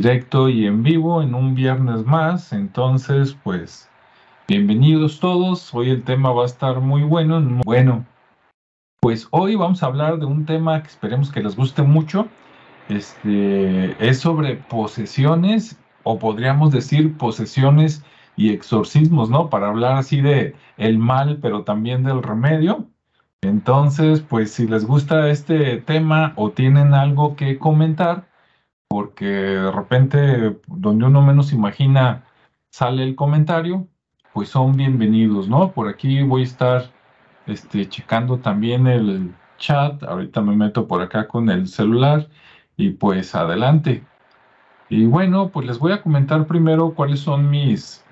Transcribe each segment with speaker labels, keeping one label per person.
Speaker 1: directo y en vivo en un viernes más. Entonces, pues, bienvenidos todos. Hoy el tema va a estar muy bueno. Bueno, pues hoy vamos a hablar de un tema que esperemos que les guste mucho. Este es sobre posesiones, o podríamos decir posesiones y exorcismos, ¿no? Para hablar así de el mal, pero también del remedio. Entonces, pues si les gusta este tema o tienen algo que comentar, porque de repente donde uno menos imagina sale el comentario, pues son bienvenidos, ¿no? Por aquí voy a estar este, checando también el chat, ahorita me meto por acá con el celular y pues adelante. Y bueno, pues les voy a comentar primero cuáles son mis,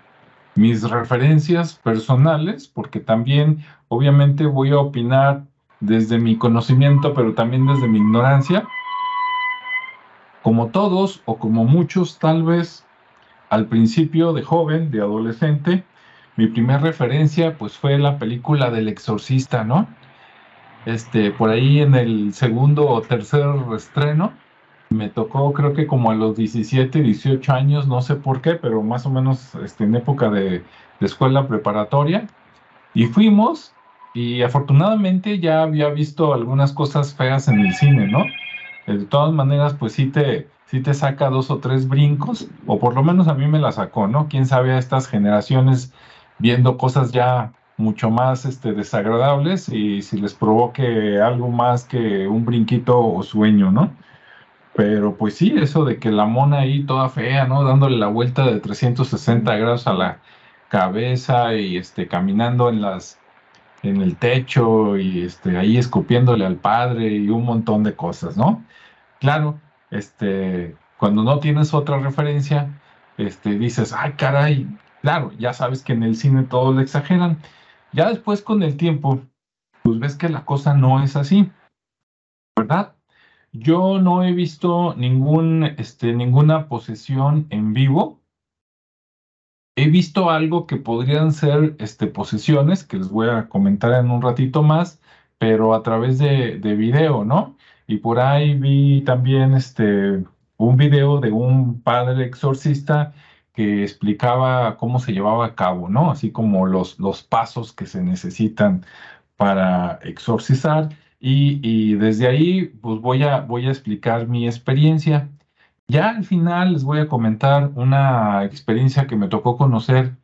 Speaker 1: mis referencias personales, porque también obviamente voy a opinar desde mi conocimiento, pero también desde mi ignorancia como todos o como muchos tal vez al principio de joven, de adolescente, mi primera referencia pues fue la película del exorcista, ¿no? Este, por ahí en el segundo o tercer estreno, me tocó creo que como a los 17, 18 años, no sé por qué, pero más o menos este, en época de, de escuela preparatoria, y fuimos, y afortunadamente ya había visto algunas cosas feas en el cine, ¿no? De todas maneras, pues sí te, sí te saca dos o tres brincos, o por lo menos a mí me la sacó, ¿no? Quién sabe a estas generaciones viendo cosas ya mucho más este, desagradables y si les provoque algo más que un brinquito o sueño, ¿no? Pero pues sí, eso de que la mona ahí toda fea, ¿no? Dándole la vuelta de 360 grados a la cabeza y este, caminando en las en el techo y este, ahí escupiéndole al padre y un montón de cosas, ¿no? Claro, este, cuando no tienes otra referencia, este, dices, ay, caray, claro, ya sabes que en el cine todo lo exageran. Ya después con el tiempo, pues ves que la cosa no es así, ¿verdad? Yo no he visto ningún, este, ninguna posesión en vivo, He visto algo que podrían ser este, posesiones, que les voy a comentar en un ratito más, pero a través de, de video, ¿no? Y por ahí vi también este, un video de un padre exorcista que explicaba cómo se llevaba a cabo, ¿no? Así como los, los pasos que se necesitan para exorcizar. Y, y desde ahí, pues voy a, voy a explicar mi experiencia. Ya al final les voy a comentar una experiencia que me tocó conocer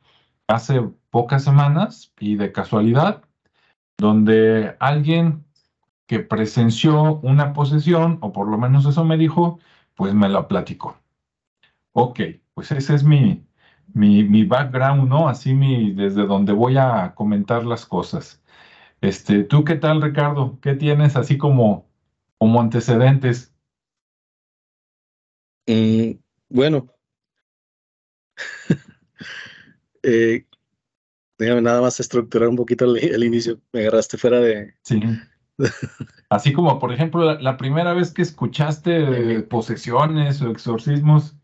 Speaker 1: hace pocas semanas y de casualidad, donde alguien que presenció una posesión, o por lo menos eso me dijo, pues me la platicó. Ok, pues ese es mi, mi, mi background, ¿no? Así mi, desde donde voy a comentar las cosas. Este, ¿tú qué tal, Ricardo? ¿Qué tienes así como, como antecedentes?
Speaker 2: Mm, bueno, eh, déjame nada más estructurar un poquito el, inicio. Me agarraste fuera de.
Speaker 1: Sí. Así como, por ejemplo, la, primera vez que escuchaste posesiones o exorcismos,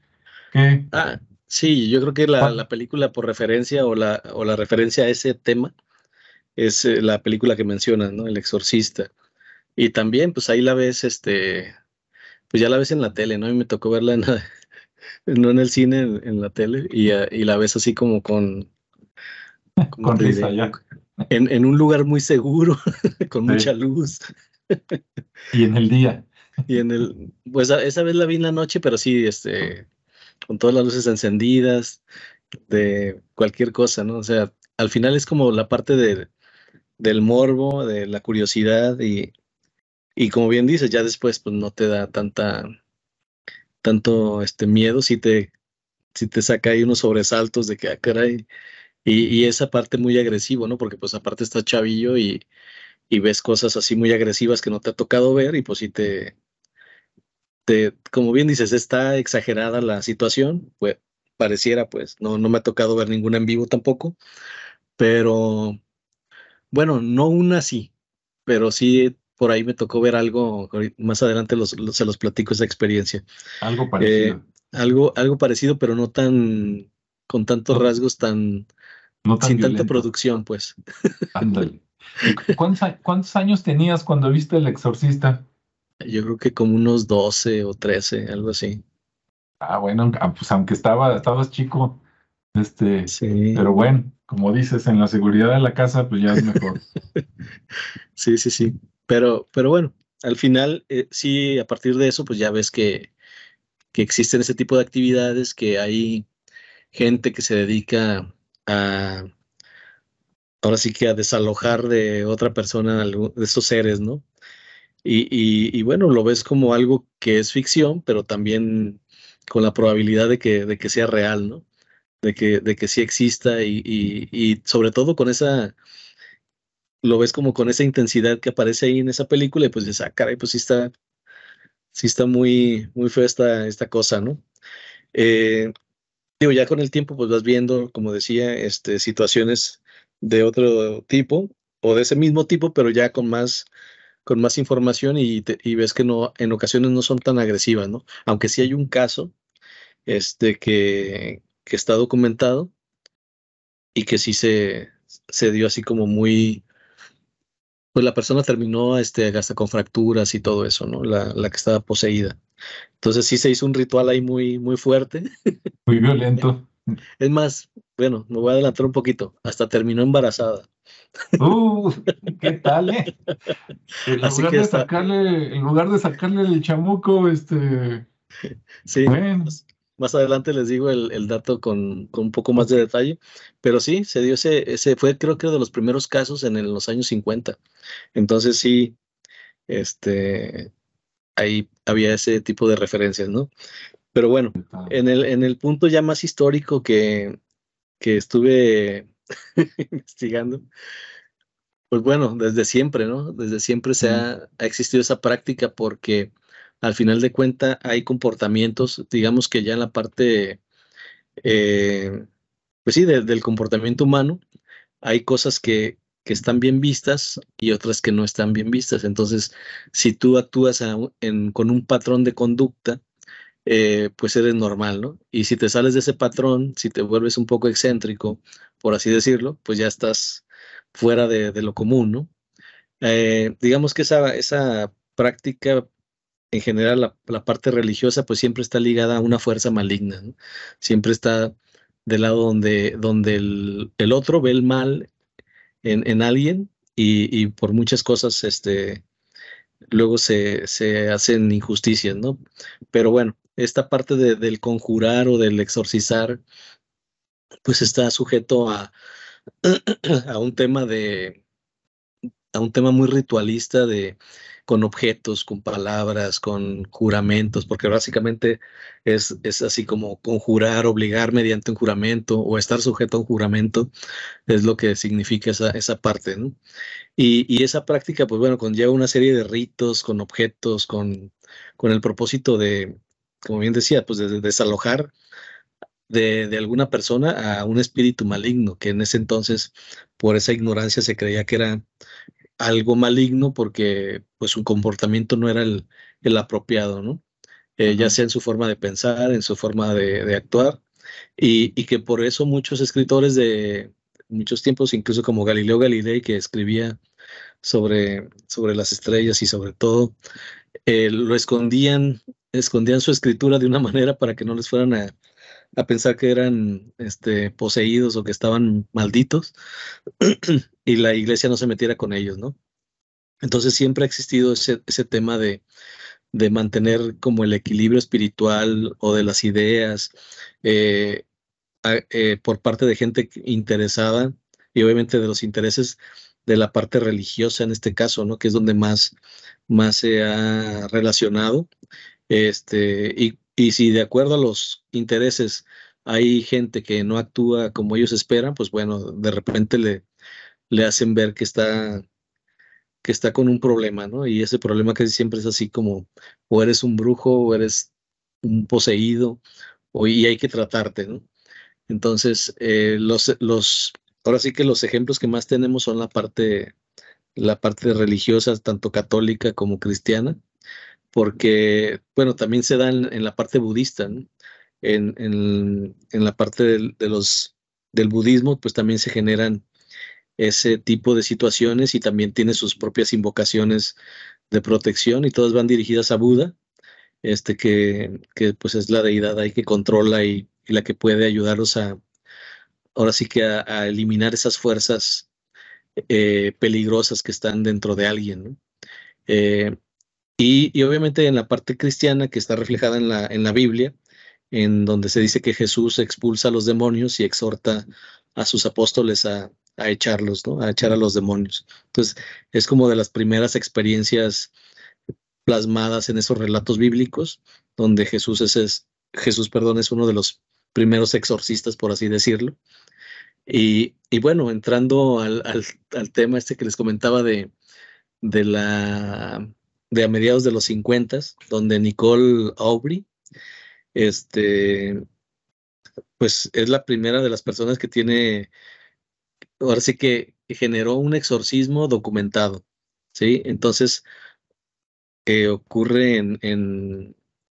Speaker 1: ¿qué?
Speaker 2: Ah, sí, yo creo que la, película por referencia o la, o la referencia a ese tema es eh, la película que mencionas, ¿no? El exorcista. Y también, pues ahí la ves, este, pues ya la ves en la tele, ¿no? Y me tocó verla en no en el cine, en, la tele, y, y, la ves así como con...
Speaker 1: con risa ya.
Speaker 2: En, en, un lugar muy seguro, con mucha luz.
Speaker 1: y en el día.
Speaker 2: Y en el, pues esa vez la vi en la noche, pero sí, este, con todas las luces encendidas, de cualquier cosa, ¿no? O sea, al final es como la parte de, del morbo, de la curiosidad y, y como bien dices, ya después pues no te da tanta, tanto este miedo si te, si te saca ahí unos sobresaltos de que, ah, caray, y, y, esa parte muy agresivo, ¿no? Porque pues aparte está chavillo y, y, ves cosas así muy agresivas que no te ha tocado ver y pues si te, te, como bien dices, está exagerada la situación, pues pareciera, pues no, no me ha tocado ver ninguna en vivo tampoco, pero bueno, no una sí, pero sí por ahí me tocó ver algo, más adelante se los platico esa experiencia.
Speaker 1: Algo eh, parecido.
Speaker 2: algo, algo parecido, pero no tan, con tantos rasgos tan, sin tanta producción, pues.
Speaker 1: Ándale. ¿Cuántos, años tenías cuando viste El Exorcista?
Speaker 2: Yo creo que como unos 12 o 13, algo así.
Speaker 1: Ah, bueno, ah, pues aunque estaba, estabas chico, este, pero bueno, como dices, en la seguridad de la casa, pues ya es mejor.
Speaker 2: sí, sí, sí. Pero, pero bueno, al final, eh, sí, a partir de eso, pues ya ves que, que existen ese tipo de actividades, que hay gente que se dedica a, ahora sí que a desalojar de otra persona de esos seres, ¿no? Y, y, bueno, lo ves como algo que es ficción, pero también con la probabilidad de que, de que sea real, ¿no? De que, de que sí exista y, y, sobre todo con esa, lo ves como con esa intensidad que aparece ahí en esa película y pues dices, ah, caray, pues sí está, sí está muy, muy fea esta, esta cosa, ¿no? Eh, digo, ya con el tiempo pues vas viendo, como decía, este, situaciones de otro tipo o de ese mismo tipo, pero ya con más con más información y, y, ves que no en ocasiones no son tan agresivas, ¿no? Aunque sí hay un caso este que, que está documentado y que sí se, se dio así como muy pues la persona terminó este hasta con fracturas y todo eso, ¿no? La, la que estaba poseída. Entonces sí se hizo un ritual ahí muy muy fuerte.
Speaker 1: Muy violento.
Speaker 2: Es más, bueno, me voy a adelantar un poquito. Hasta terminó embarazada.
Speaker 1: Uh, ¿qué tal, eh? En lugar, de sacarle, en lugar de sacarle el chamuco, este.
Speaker 2: Sí. Más, adelante les digo el, dato con, un poco más de detalle. Pero sí, se dio ese, ese fue creo que de los primeros casos en, en los años 50. Entonces sí, este, ahí había ese tipo de referencias, ¿no? Pero bueno, en el, en el punto ya más histórico que, que estuve investigando, pues bueno, desde siempre, ¿no? Desde siempre se ha, existido esa práctica porque al final de cuentas hay comportamientos, digamos que ya en la parte, eh, pues sí, del comportamiento humano, hay cosas que, que, están bien vistas y otras que no están bien vistas. Entonces, si tú actúas con un patrón de conducta, eh, pues eres normal, ¿no? Y si te sales de ese patrón, si te vuelves un poco excéntrico, por así decirlo, pues ya estás fuera de, lo común, ¿no? Eh, digamos que esa, esa práctica, en general, la, parte religiosa, pues siempre está ligada a una fuerza maligna, ¿no? Siempre está del lado donde, donde el, otro ve el mal en, alguien y, y, por muchas cosas, este, luego se, se hacen injusticias, ¿no? Pero bueno, esta parte del conjurar o del exorcizar, pues está sujeto a, a un tema de a un tema muy ritualista de con objetos, con palabras, con juramentos, porque básicamente es, es así como conjurar, obligar mediante un juramento o estar sujeto a un juramento, es lo que significa esa, esa parte, ¿no? Y, y, esa práctica, pues bueno, conlleva una serie de ritos, con objetos, con, con el propósito de, como bien decía, pues de, desalojar de, alguna persona a un espíritu maligno, que en ese entonces, por esa ignorancia, se creía que era algo maligno porque pues su comportamiento no era el, apropiado, ¿no? Eh, ya sea en su forma de pensar, en su forma de, actuar, y, y, que por eso muchos escritores de muchos tiempos, incluso como Galileo Galilei, que escribía sobre, sobre las estrellas y sobre todo, eh, lo escondían escondían su escritura de una manera para que no les fueran a, pensar que eran este, poseídos o que estaban malditos y la iglesia no se metiera con ellos, ¿no? Entonces siempre ha existido ese, ese tema de, de, mantener como el equilibrio espiritual o de las ideas eh, eh, por parte de gente interesada y obviamente de los intereses de la parte religiosa en este caso, ¿no? Que es donde más, más se ha relacionado este, y, y si de acuerdo a los intereses hay gente que no actúa como ellos esperan, pues bueno, de repente le, le hacen ver que está, que está con un problema, ¿no? Y ese problema casi siempre es así como, o eres un brujo, o eres un poseído, o, y hay que tratarte, ¿no? Entonces, eh, los, los, ahora sí que los ejemplos que más tenemos son la parte, la parte religiosa, tanto católica como cristiana, porque, bueno, también se da en, la parte budista, ¿no? en, en, en, la parte de los, del budismo, pues también se generan ese tipo de situaciones y también tiene sus propias invocaciones de protección y todas van dirigidas a Buda. este, que, que pues es la deidad ahí que controla y, la que puede ayudarlos a, ahora sí que a, eliminar esas fuerzas eh, peligrosas que están dentro de alguien. Eh, y, obviamente en la parte cristiana que está reflejada en la, en la Biblia, en donde se dice que Jesús expulsa a los demonios y exhorta a sus apóstoles a, a echarlos, ¿no? A echar a los demonios. Entonces, es como de las primeras experiencias plasmadas en esos relatos bíblicos, donde Jesús es, Jesús, perdón, es uno de los primeros exorcistas, por así decirlo. Y, bueno, entrando al, tema este que les comentaba de, de la de a mediados de los 50, donde Nicole Aubry, este, pues es la primera de las personas que tiene, ahora sí que generó un exorcismo documentado, ¿sí? Entonces, ocurre en,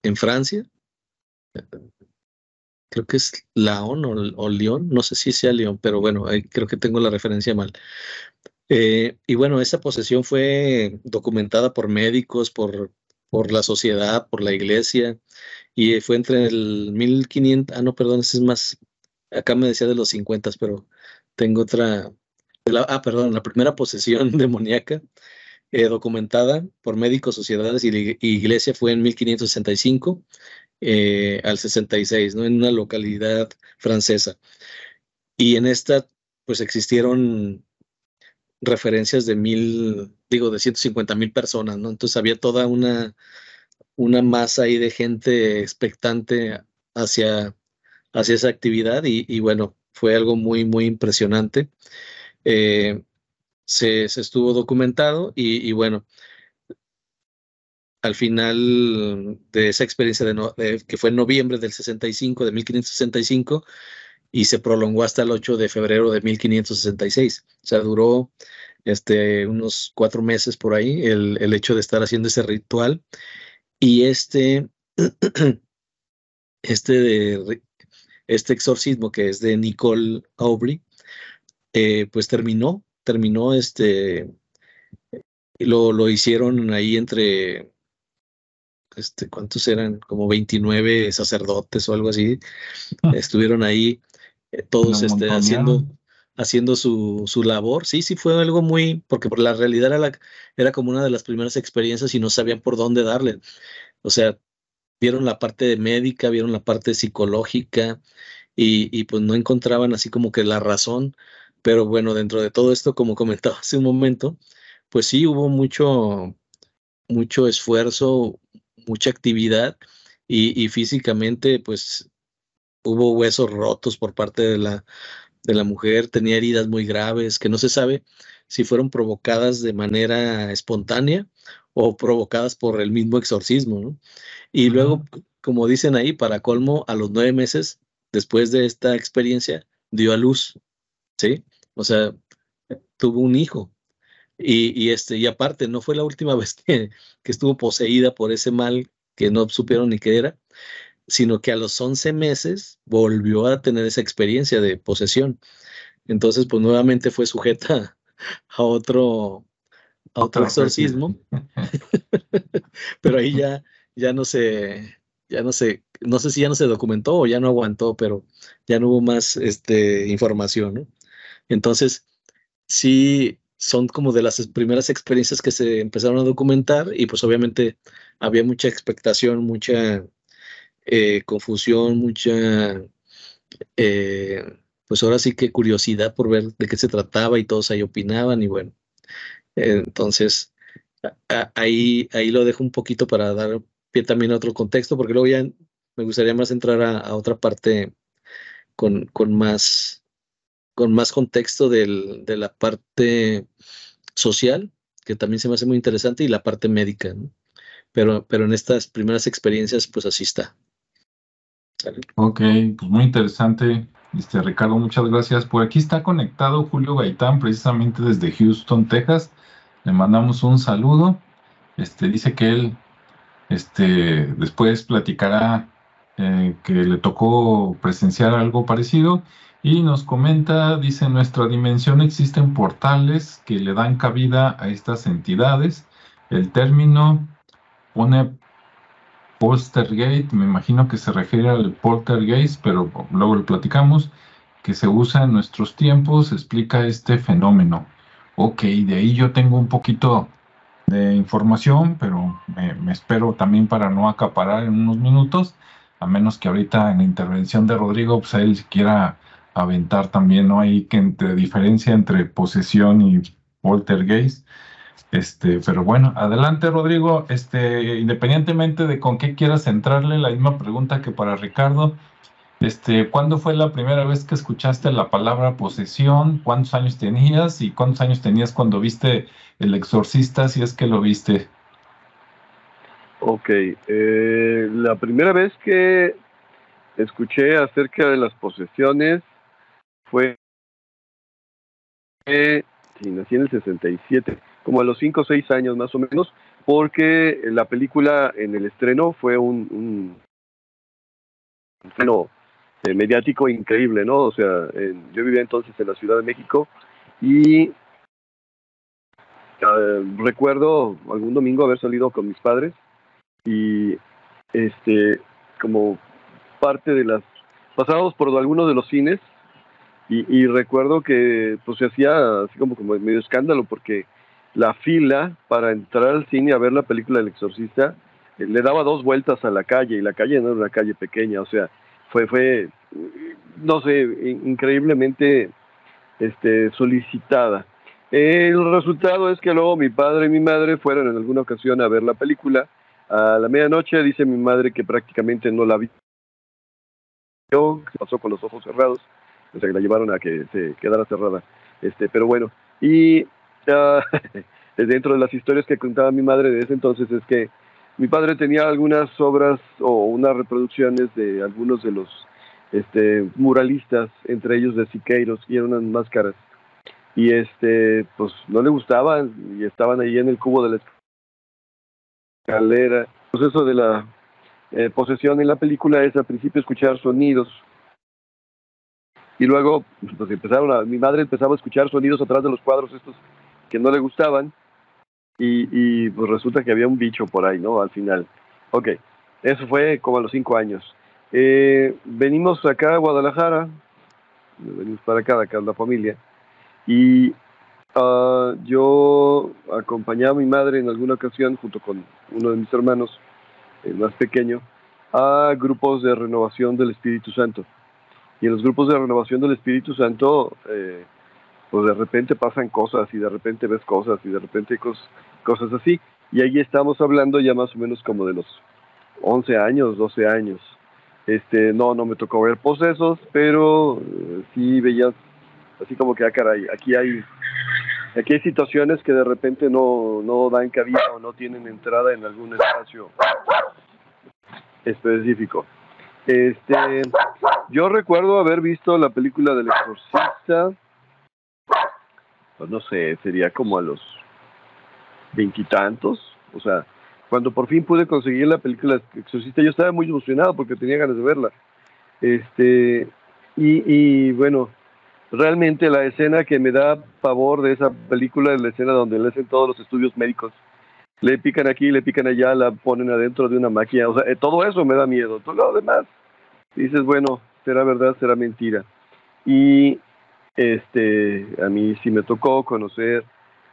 Speaker 2: en, Francia. Creo que es Laon o, o Lyon, no sé si sea Lyon, pero bueno, creo que tengo la referencia mal. Eh, y bueno, esa posesión fue documentada por médicos, por, por la sociedad, por la iglesia, y fue entre el 1500, ah, no, perdón, ese es más, acá me decía de los 50, pero tengo otra, ah, perdón, la primera posesión demoníaca eh, documentada por médicos, sociedades y iglesia fue en 1565 eh, al 66, ¿no? En una localidad francesa. Y en esta, pues existieron referencias de mil, digo, de 150 mil personas, ¿no? Entonces había toda una, una masa ahí de gente expectante hacia, hacia esa actividad y, bueno, fue algo muy, muy impresionante. Eh, se, estuvo documentado y, bueno, al final de esa experiencia de, que fue en noviembre del 65, de 1565, y se prolongó hasta el 8 de febrero de 1566. O sea, duró este, unos cuatro meses por ahí el, el hecho de estar haciendo ese ritual. Y este, este, de, este exorcismo que es de Nicole Aubry, eh, pues terminó terminó este, lo, lo hicieron ahí entre, este, ¿cuántos eran? Como 29 sacerdotes o algo así. Ah. Estuvieron ahí eh, todos este, haciendo, haciendo su, su, labor. Sí, sí, fue algo muy, porque por la realidad era, la, era como una de las primeras experiencias y no sabían por dónde darle. O sea, vieron la parte médica, vieron la parte psicológica y, y pues no encontraban así como que la razón. Pero bueno, dentro de todo esto, como comentaba hace un momento, pues sí hubo mucho, mucho esfuerzo, mucha actividad y, físicamente, pues hubo huesos rotos por parte de la, de la mujer, tenía heridas muy graves que no se sabe si fueron provocadas de manera espontánea o provocadas por el mismo exorcismo, ¿no? Y luego, como dicen ahí, para colmo, a los nueve meses después de esta experiencia, dio a luz, ¿sí? O sea, tuvo un hijo. Y, este, y aparte, no fue la última vez que, estuvo poseída por ese mal que no supieron ni qué era, sino que a los 11 meses volvió a tener esa experiencia de posesión. Entonces, pues nuevamente fue sujeta a otro, a otro exorcismo. pero ahí ya, ya no se, ya no sé, no sé si ya no se documentó o ya no aguantó, pero ya no hubo más este, información, ¿no? Entonces, sí, son como de las primeras experiencias que se empezaron a documentar y pues obviamente había mucha expectación, mucha eh, confusión, mucha, eh, pues ahora sí que curiosidad por ver de qué se trataba y todos ahí opinaban y bueno, entonces ahí, ahí lo dejo un poquito para dar pie también a otro contexto porque luego ya me gustaría más entrar a, otra parte con, con más con más contexto del, de la parte social, que también se me hace muy interesante, y la parte médica, ¿no? Pero, pero en estas primeras experiencias, pues así está.
Speaker 1: Ok, pues muy interesante. Este, Ricardo, muchas gracias. Por aquí está conectado Julio Gaitán, precisamente desde Houston, Texas. Le mandamos un saludo. Este, dice que él este, después platicará eh, que le tocó presenciar algo parecido y nos comenta, dice, en nuestra dimensión existen portales que le dan cabida a estas entidades. El término pone Poltergeist, me imagino que se refiere al poltergeist, pero luego lo platicamos, que se usa en nuestros tiempos, explica este fenómeno. Ok, de ahí yo tengo un poquito de información, pero me, espero también para no acaparar en unos minutos, a menos que ahorita en la intervención de Rodrigo, pues él quiera aventar también, ¿no? Hay que entre diferencia entre posesión y poltergeist. Este, pero bueno, adelante Rodrigo, este, independientemente de con qué quieras centrarle, la misma pregunta que para Ricardo, este, ¿cuándo fue la primera vez que escuchaste la palabra posesión? ¿Cuántos años tenías? ¿Y cuántos años tenías cuando viste El Exorcista, si es que lo viste?
Speaker 3: Ok, eh, la primera vez que escuché acerca de las posesiones fue, eh, sí, nací en el 67, como a los 5 o 6 años más o menos, porque la película en el estreno fue un, un, eh, mediático increíble, ¿no? O sea, yo vivía entonces en la Ciudad de México y ah, recuerdo algún domingo haber salido con mis padres y este como parte de las pasábamos por algunos de los cines y, recuerdo que pues se hacía así como, como medio escándalo porque la fila para entrar al cine a ver la película del exorcista eh, le daba dos vueltas a la calle y la calle no era una calle pequeña, o sea, fue, fue no sé, increíblemente este, solicitada. El resultado es que luego mi padre y mi madre fueron en alguna ocasión a ver la película. A la medianoche dice mi madre que prácticamente no la vio, se pasó con los ojos cerrados, o sea que la llevaron a que se quedara cerrada. Este, pero bueno, y uh, dentro de las historias que contaba mi madre de ese entonces es que mi padre tenía algunas obras o unas reproducciones de algunos de los este, muralistas, entre ellos de Siqueiros, y eran máscaras. Y este, pues no le gustaban y estaban ahí en el cubo de la escalera. Pues eso de la eh, posesión en la película es al principio escuchar sonidos. Y luego, pues empezaron a, mi madre empezaba a escuchar sonidos atrás de los cuadros estos que no le gustaban y, pues resulta que había un bicho por ahí, ¿no? Al final. Ok, eso fue como a los cinco años. Eh, venimos acá a Guadalajara, venimos para acá, acá la familia, y uh, yo acompañaba a mi madre en alguna ocasión, junto con uno de mis hermanos, el más pequeño, a grupos de renovación del Espíritu Santo. Y en los grupos de renovación del Espíritu Santo, eh, pues de repente pasan cosas y de repente ves cosas y de repente cosas, así. Y ahí estamos hablando ya más o menos como de los 11 años, 12 años. Este, no, no me tocó ver procesos, pero eh, sí veías así como que, ah, caray, aquí hay, aquí hay situaciones que de repente no, no dan cabida o no tienen entrada en algún espacio específico. Este, yo recuerdo haber visto la película del exorcista pues no sé, sería como a los veintitantos, o sea, cuando por fin pude conseguir la película Exorcista, yo estaba muy emocionado porque tenía ganas de verla. Este, y, y bueno, realmente la escena que me da pavor de esa película es la escena donde le hacen todos los estudios médicos. Le pican aquí, le pican allá, la ponen adentro de una máquina. O sea, eh, todo eso me da miedo. Todo lo demás, dices, bueno, será verdad, será mentira. Y este, a mí sí me tocó conocer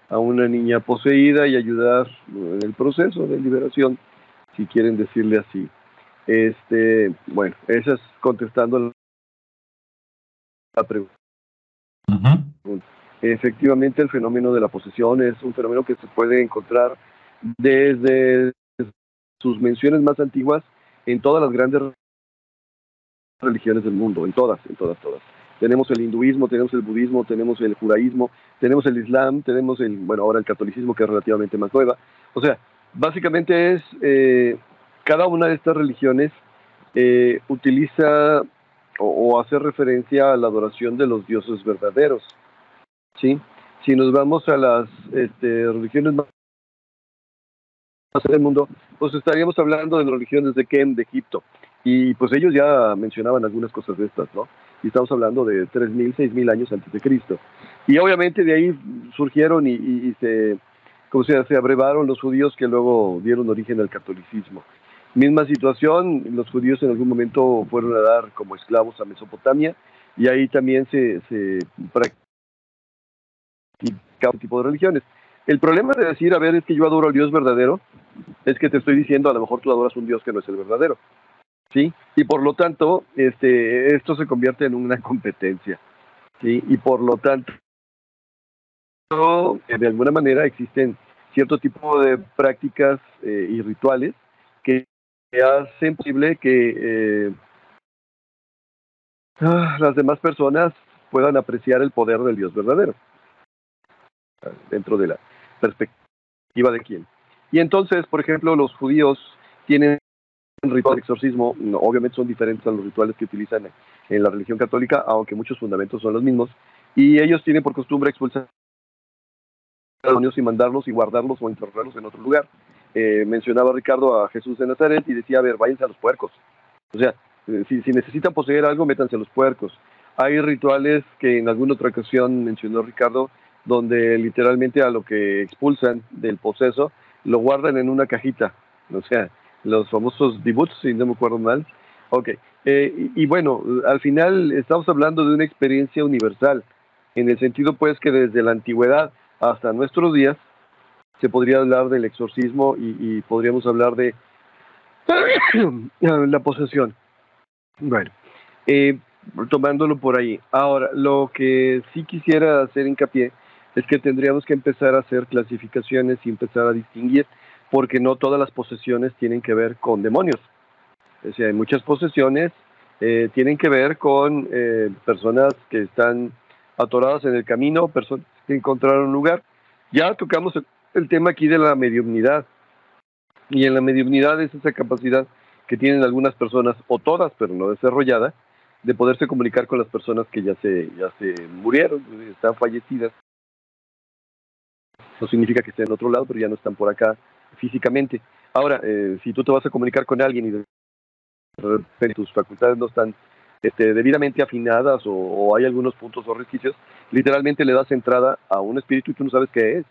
Speaker 3: a una niña poseída y ayudar en el proceso de liberación, si quieren decirle así. Este, bueno, esa es contestando la pregunta. Efectivamente, el fenómeno de la posesión es un fenómeno que se puede encontrar desde sus menciones más antiguas en todas las grandes religiones del mundo, en todas, en todas, todas tenemos el hinduismo, tenemos el budismo, tenemos el judaísmo, tenemos el islam, tenemos el, bueno, ahora el catolicismo que es relativamente más nueva. O sea, básicamente es, eh, cada una de estas religiones eh, utiliza o, hace referencia a la adoración de los dioses verdaderos. ¿sí? Si nos vamos a las este, religiones más del mundo, pues estaríamos hablando de las religiones de Kem, de Egipto. Y pues ellos ya mencionaban algunas cosas de estas, ¿no? Y estamos hablando de 3.000, 6.000 años antes de Cristo. Y obviamente de ahí surgieron y, se, como se, abrevaron los judíos que luego dieron origen al catolicismo. Misma situación, los judíos en algún momento fueron a dar como esclavos a Mesopotamia y ahí también se, se practica un tipo de religiones. El problema de decir, a ver, es que yo adoro al Dios verdadero, es que te estoy diciendo, a lo mejor tú adoras un Dios que no es el verdadero. ¿Sí? Y por lo tanto, este, esto se convierte en una competencia. ¿Sí? Y por lo tanto, de alguna manera existen cierto tipo de prácticas eh, y rituales que hacen posible que eh, ah, las demás personas puedan apreciar el poder del Dios verdadero dentro de la perspectiva de quién. Y entonces, por ejemplo, los judíos tienen un ritual de exorcismo, obviamente son diferentes a los rituales que utilizan en la religión católica, aunque muchos fundamentos son los mismos, y ellos tienen por costumbre expulsar demonios y mandarlos y guardarlos o enterrarlos en otro lugar. Eh, mencionaba Ricardo a Jesús de Nazaret y decía, a ver, váyanse a los puercos. O sea, eh, si, si necesitan poseer algo, métanse a los puercos. Hay rituales que en alguna otra ocasión mencionó Ricardo, donde literalmente a lo que expulsan del poseso lo guardan en una cajita. O sea, los famosos debuts, si no me acuerdo mal. Ok, eh, y, bueno, al final estamos hablando de una experiencia universal, en el sentido pues que desde la antigüedad hasta nuestros días se podría hablar del exorcismo y, podríamos hablar de la posesión. Bueno, eh, tomándolo por ahí. Ahora, lo que sí quisiera hacer hincapié es que tendríamos que empezar a hacer clasificaciones y empezar a distinguir, porque no todas las posesiones tienen que ver con demonios. O sea, hay muchas posesiones eh, tienen que ver con eh, personas que están atoradas en el camino, personas que encontraron un lugar. Ya tocamos el, tema aquí de la mediumnidad. Y en la mediumnidad es esa capacidad que tienen algunas personas, o todas, pero no desarrollada, de poderse comunicar con las personas que ya se, ya se murieron, están fallecidas no significa que estén en otro lado, pero ya no están por acá físicamente. Ahora, eh, si tú te vas a comunicar con alguien y de repente tus facultades no están este, debidamente afinadas o, hay algunos puntos o resquicios, literalmente le das entrada a un espíritu y tú no sabes qué es.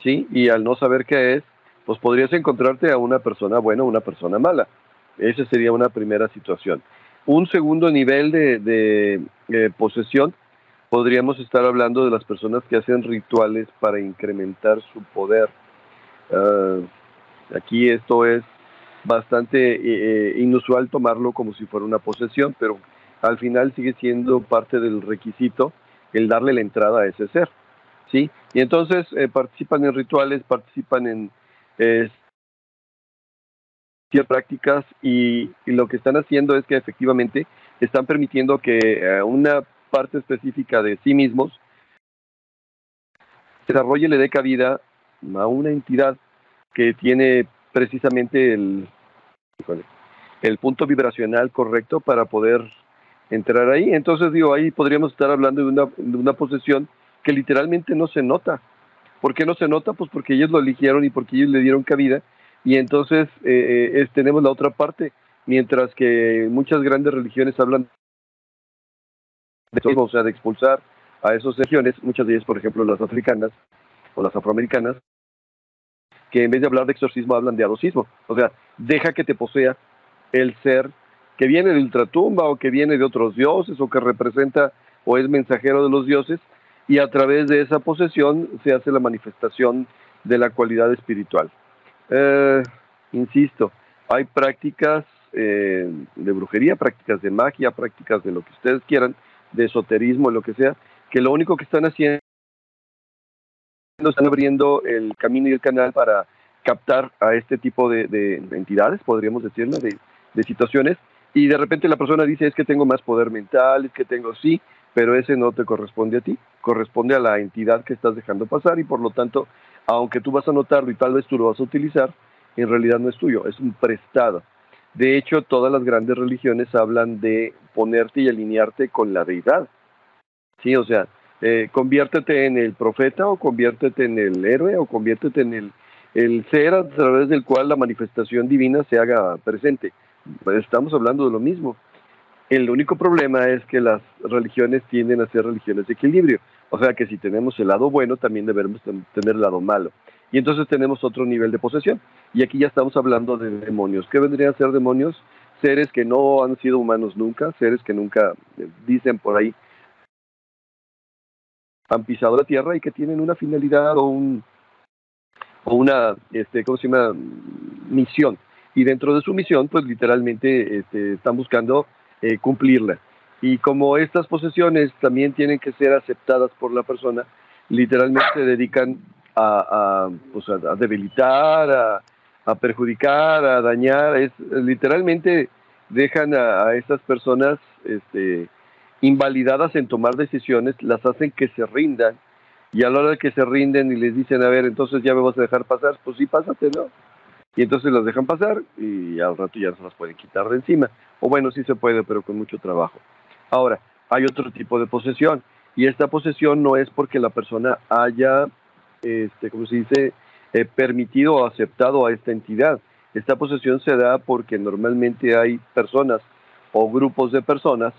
Speaker 3: ¿Sí? Y al no saber qué es, pues podrías encontrarte a una persona buena o una persona mala. Esa sería una primera situación. Un segundo nivel de, eh, posesión podríamos estar hablando de las personas que hacen rituales para incrementar su poder. Ah, aquí esto es bastante eh, eh, inusual tomarlo como si fuera una posesión, pero al final sigue siendo parte del requisito el darle la entrada a ese ser. ¿sí? Y entonces eh, participan en rituales, participan en prácticas y, lo que están haciendo es que efectivamente están permitiendo que una parte específica de sí mismos, desarrolle le dé cabida a una entidad que tiene precisamente el, el punto vibracional correcto para poder entrar ahí. Entonces, digo, ahí podríamos estar hablando de una, de una posesión que literalmente no se nota. ¿Por qué no se nota? Pues porque ellos lo eligieron y porque ellos le dieron cabida. Y entonces eh, eh tenemos la otra parte. Mientras que muchas grandes religiones hablan de o sea, de expulsar a esas regiones, muchas de ellas, por ejemplo, las africanas o las afroamericanas, que en vez de hablar de exorcismo hablan de adosismo. O sea, deja que te posea el ser que viene de ultratumba o que viene de otros dioses o que representa o es mensajero de los dioses y a través de esa posesión se hace la manifestación de la cualidad espiritual. Eh, insisto, hay prácticas eh, de brujería, prácticas de magia, prácticas de lo que ustedes quieran, de esoterismo, lo que sea, que lo único que están haciendo están abriendo el camino y el canal para captar a este tipo de, entidades, podríamos decirlo, de, de, situaciones, y de repente la persona dice es que tengo más poder mental, es que tengo sí, pero ese no te corresponde a ti, corresponde a la entidad que estás dejando pasar y por lo tanto, aunque tú vas a notarlo y tal vez tú lo vas a utilizar, en realidad no es tuyo, es un prestado. De hecho, todas las grandes religiones hablan de ponerte y alinearte con la deidad. Sí, o sea, eh, conviértete en el profeta o conviértete en el héroe o conviértete en el, el ser a través del cual la manifestación divina se haga presente. Estamos hablando de lo mismo. El único problema es que las religiones tienden a ser religiones de equilibrio. O sea que si tenemos el lado bueno, también debemos tener el lado malo. Y entonces tenemos otro nivel de posesión. Y aquí ya estamos hablando de demonios. ¿Qué vendrían a ser demonios? Seres que no han sido humanos nunca, seres que nunca, eh, dicen por ahí, han pisado la tierra y que tienen una finalidad o, un, o una, este, ¿cómo se llama?, misión. Y dentro de su misión, pues literalmente este, están buscando eh, cumplirla. Y como estas posesiones también tienen que ser aceptadas por la persona, literalmente se dedican a, pues a debilitar, a, a perjudicar, a dañar, es literalmente dejan a, estas personas este, invalidadas en tomar decisiones, las hacen que se rindan y a la hora que se rinden y les dicen, a ver, entonces ya me vas a dejar pasar, pues sí, pásate, ¿no? Y entonces las dejan pasar y al rato ya se las pueden quitar de encima. O bueno, sí se puede, pero con mucho trabajo. Ahora, hay otro tipo de posesión y esta posesión no es porque la persona haya, este, como se dice, eh, permitido o aceptado a esta entidad. Esta posesión se da porque normalmente hay personas o grupos de personas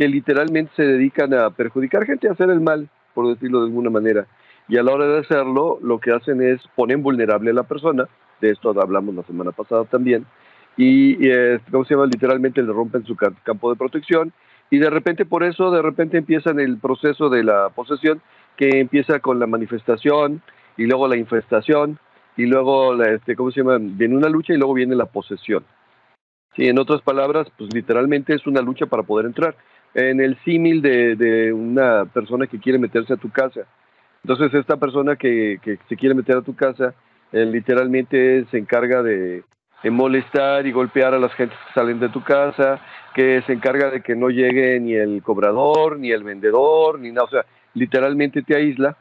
Speaker 3: que literalmente se dedican a perjudicar gente, a hacer el mal, por decirlo de alguna manera. Y a la hora de hacerlo, lo que hacen es ponen vulnerable a la persona, de esto hablamos la semana pasada también, y, ¿cómo se llama? Literalmente le rompen su campo de protección, y de repente por eso, de repente empiezan el proceso de la posesión, que empieza con la manifestación, y luego la infestación, y luego, la, este, ¿cómo se llama? Viene una lucha y luego viene la posesión. Sí, en otras palabras, pues literalmente es una lucha para poder entrar. En el símil de, de una persona que quiere meterse a tu casa. Entonces, esta persona que, que se quiere meter a tu casa, eh, literalmente se encarga de, de, molestar y golpear a las gentes que salen de tu casa, que se encarga de que no llegue ni el cobrador, ni el vendedor, ni nada. O sea, literalmente te aísla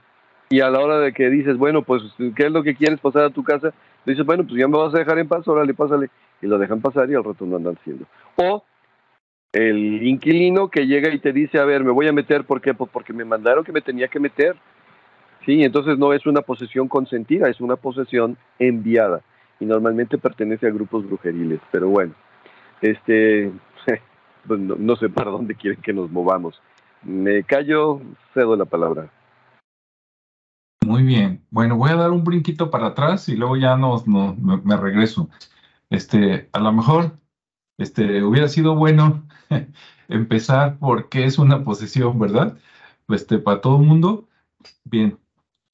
Speaker 3: y a la hora de que dices, bueno, pues, ¿qué es lo que quieres pasar a tu casa? dices, bueno, pues ya me vas a dejar en paz, órale, pásale. Y lo dejan pasar y al rato no andan haciendo. O el inquilino que llega y te dice, a ver, me voy a meter, ¿por qué? Pues porque me mandaron que me tenía que meter. Sí, entonces no es una posesión consentida, es una posesión enviada. Y normalmente pertenece a grupos brujeriles. Pero bueno, este, pues no, no sé para dónde quieren que nos movamos. Me callo, cedo la palabra.
Speaker 1: Muy bien. Bueno, voy a dar un brinquito para atrás y luego ya nos, me, regreso. Este, a lo mejor este, hubiera sido bueno empezar por qué es una posesión, ¿verdad? Este, para todo el mundo. Bien,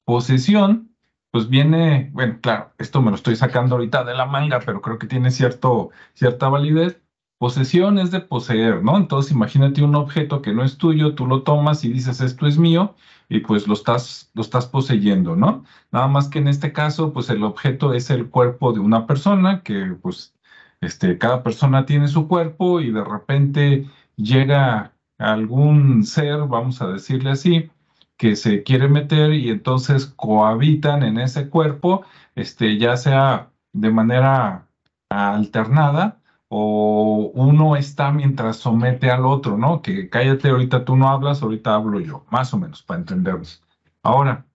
Speaker 1: posesión, pues viene, bueno, claro, esto me lo estoy sacando ahorita de la manga, pero creo que tiene cierto, cierta validez. Posesión es de poseer, ¿no? Entonces imagínate un objeto que no es tuyo, tú lo tomas y dices esto es mío y pues lo estás, lo estás poseyendo, ¿no? Nada más que en este caso, pues el objeto es el cuerpo de una persona que pues este, cada persona tiene su cuerpo y de repente llega algún ser, vamos a decirle así, que se quiere meter y entonces cohabitan en ese cuerpo, este, ya sea de manera alternada o uno está mientras somete al otro, ¿no? Que cállate, ahorita tú no hablas, ahorita hablo yo, más o menos, para entendernos. Ahora,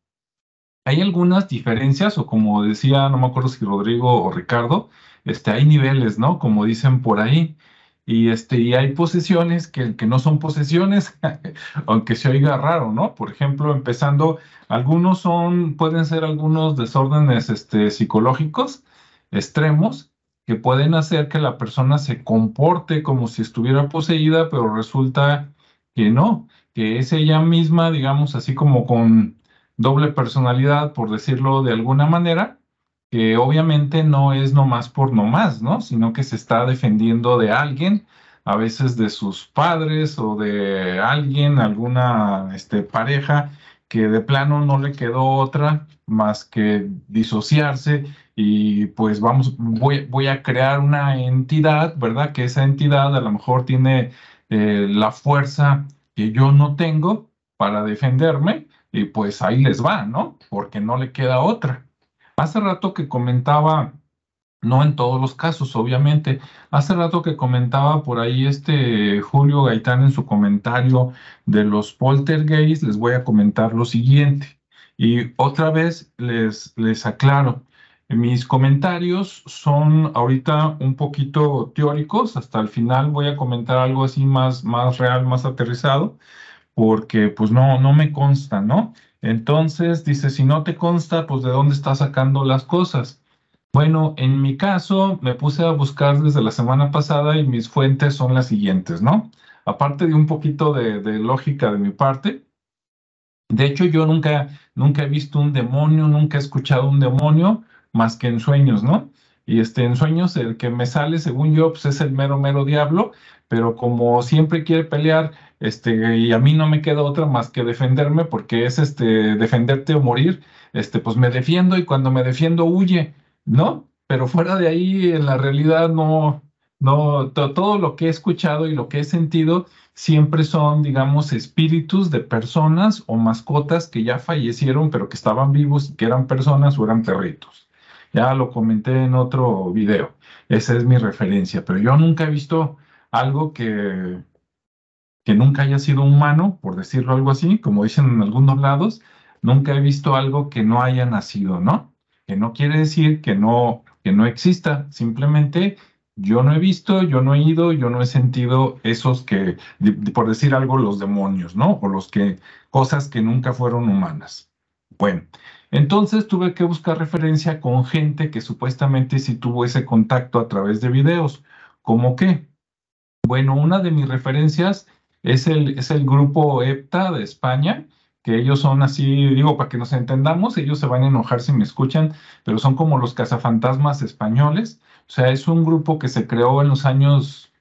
Speaker 1: hay algunas diferencias, o como decía, no me acuerdo si Rodrigo o Ricardo, este, hay niveles, ¿no? Como dicen por ahí. Y, este, y hay posesiones que, que no son posesiones, aunque se oiga raro, ¿no? Por ejemplo, empezando, algunos son, pueden ser algunos desórdenes este, psicológicos extremos, que pueden hacer que la persona se comporte como si estuviera poseída, pero resulta que no, que es ella misma, digamos así como con doble personalidad, por decirlo de alguna manera, que obviamente no es nomás por nomás, ¿no? Sino que se está defendiendo de alguien, a veces de sus padres o de alguien, alguna este, pareja que de plano no le quedó otra más que disociarse y pues vamos, voy, a crear una entidad, ¿verdad? Que esa entidad a lo mejor tiene eh, la fuerza que yo no tengo para defenderme y pues ahí les va, ¿no? Porque no le queda otra. Hace rato que comentaba, no en todos los casos, obviamente, hace rato que comentaba por ahí este Julio Gaitán en su comentario de los poltergeist, les voy a comentar lo siguiente. Y otra vez les, les aclaro, mis comentarios son ahorita un poquito teóricos, hasta el final voy a comentar algo así más, más real, más aterrizado, porque pues no, no me consta, ¿no? Entonces, dice, si no te consta, pues de dónde estás sacando las cosas. Bueno, en mi caso, me puse a buscar desde la semana pasada y mis fuentes son las siguientes, ¿no? Aparte de un poquito de, lógica de mi parte, de hecho, yo nunca, nunca he visto un demonio, nunca he escuchado un demonio más que en sueños, ¿no? Y este, en sueños el que me sale, según yo, pues es el mero, mero diablo, pero como siempre quiere pelear, este, y a mí no me queda otra más que defenderme, porque es este, defenderte o morir, este, pues me defiendo y cuando me defiendo huye, ¿no? Pero fuera de ahí, en la realidad, no, no, todo lo que he escuchado y lo que he sentido siempre son, digamos, espíritus de personas o mascotas que ya fallecieron, pero que estaban vivos, que eran personas o eran perritos. Ya lo comenté en otro video. Esa es mi referencia, pero yo nunca he visto algo que, que nunca haya sido humano, por decirlo algo así, como dicen en algunos lados, nunca he visto algo que no haya nacido, ¿no? Que no quiere decir que no, que no exista, simplemente yo no he visto, yo no he ido, yo no he sentido esos que, por decir algo, los demonios, ¿no? O los que, cosas que nunca fueron humanas. Bueno, entonces tuve que buscar referencia con gente que supuestamente sí tuvo ese contacto a través de videos. ¿Cómo qué? Bueno, una de mis referencias es el, es el grupo EPTA de España, que ellos son así, digo, para que nos entendamos, ellos se van a enojar si me escuchan, pero son como los cazafantasmas españoles. O sea, es un grupo que se creó en los años,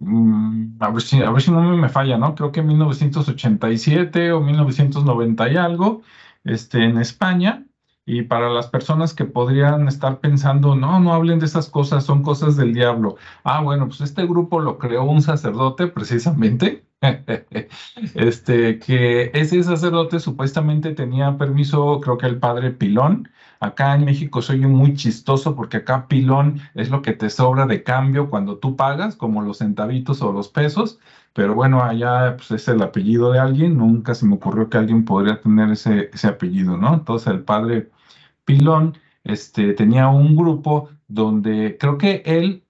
Speaker 1: mm, a, ver si, a ver si no me falla, ¿no? Creo que en 1987 o 1990 y algo, este, en España. Y para las personas que podrían estar pensando, no, no hablen de esas cosas, son cosas del diablo. Ah, bueno, pues este grupo lo creó un sacerdote precisamente este, que ese sacerdote supuestamente tenía permiso, creo que el padre Pilón. Acá en México soy muy chistoso porque acá Pilón es lo que te sobra de cambio cuando tú pagas, como los centavitos o los pesos. Pero bueno, allá pues, es el apellido de alguien. Nunca se me ocurrió que alguien podría tener ese, ese apellido, ¿no? Entonces el padre Pilón este, tenía un grupo donde creo que él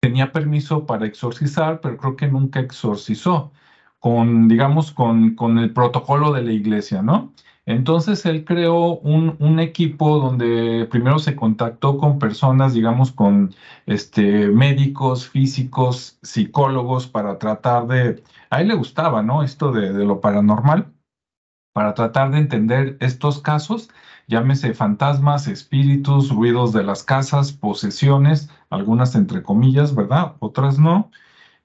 Speaker 1: tenía permiso para exorcizar, pero creo que nunca exorcizó con, digamos, con, con el protocolo de la iglesia, ¿no? Entonces él creó un, equipo donde primero se contactó con personas, digamos, con este, médicos, físicos, psicólogos, para tratar de, a él le gustaba, ¿no? Esto de lo paranormal, para tratar de entender estos casos, llámese fantasmas, espíritus, ruidos de las casas, posesiones, algunas entre comillas, ¿verdad? Otras no.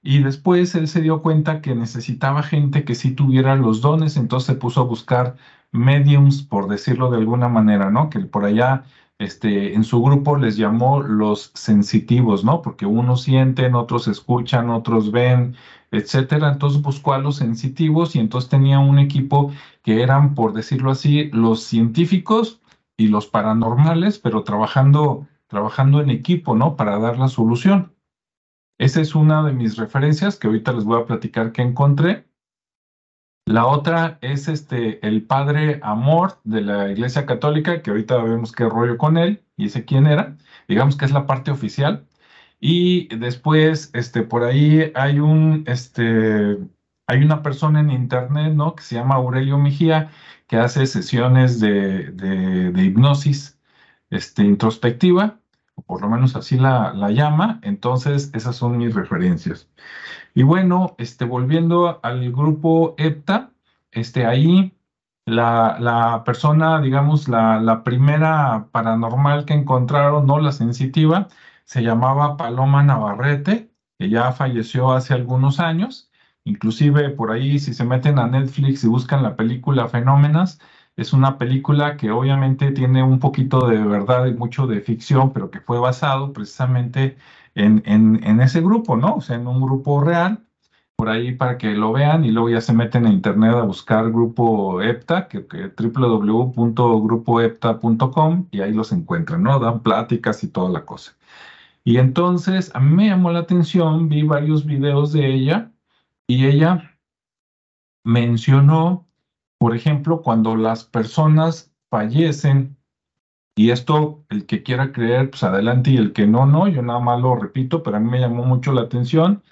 Speaker 1: Y después él se dio cuenta que necesitaba gente que sí tuviera los dones, entonces se puso a buscar mediums, por decirlo de alguna manera, ¿no? Que por allá, este, en su grupo les llamó los sensitivos, ¿no? Porque unos sienten, otros escuchan, otros ven, etcétera. Entonces buscó a los sensitivos y entonces tenía un equipo que eran, por decirlo así, los científicos y los paranormales, pero trabajando, trabajando en equipo, ¿no? Para dar la solución. Esa es una de mis referencias que ahorita les voy a platicar que encontré. La otra es este, el padre Amor de la Iglesia Católica, que ahorita vemos qué rollo con él y sé quién era. Digamos que es la parte oficial. Y después, este, por ahí hay un, este, hay una persona en internet, ¿no? Que se llama Aurelio Mejía, que hace sesiones de, de, hipnosis, este, introspectiva o por lo menos así la, la llama, entonces esas son mis referencias. Y bueno, este, volviendo al grupo EPTA, este, ahí la, la persona, digamos, la, la, primera paranormal que encontraron, no la sensitiva, se llamaba Paloma Navarrete, que ya falleció hace algunos años. Inclusive por ahí, si se meten a Netflix y buscan la película Fenómenas, es una película que obviamente tiene un poquito de verdad y mucho de ficción, pero que fue basado precisamente en, en, ese grupo, ¿no? O sea, en un grupo real, por ahí para que lo vean y luego ya se meten a internet a buscar grupo EPTA, que, que www.grupoepta.com y ahí los encuentran, ¿no? Dan pláticas y toda la cosa. Y entonces a mí me llamó la atención, vi varios videos de ella y ella mencionó por ejemplo, cuando las personas fallecen, y esto, el que quiera creer, pues adelante, y el que no, no, yo nada más lo repito, pero a mí me llamó mucho la atención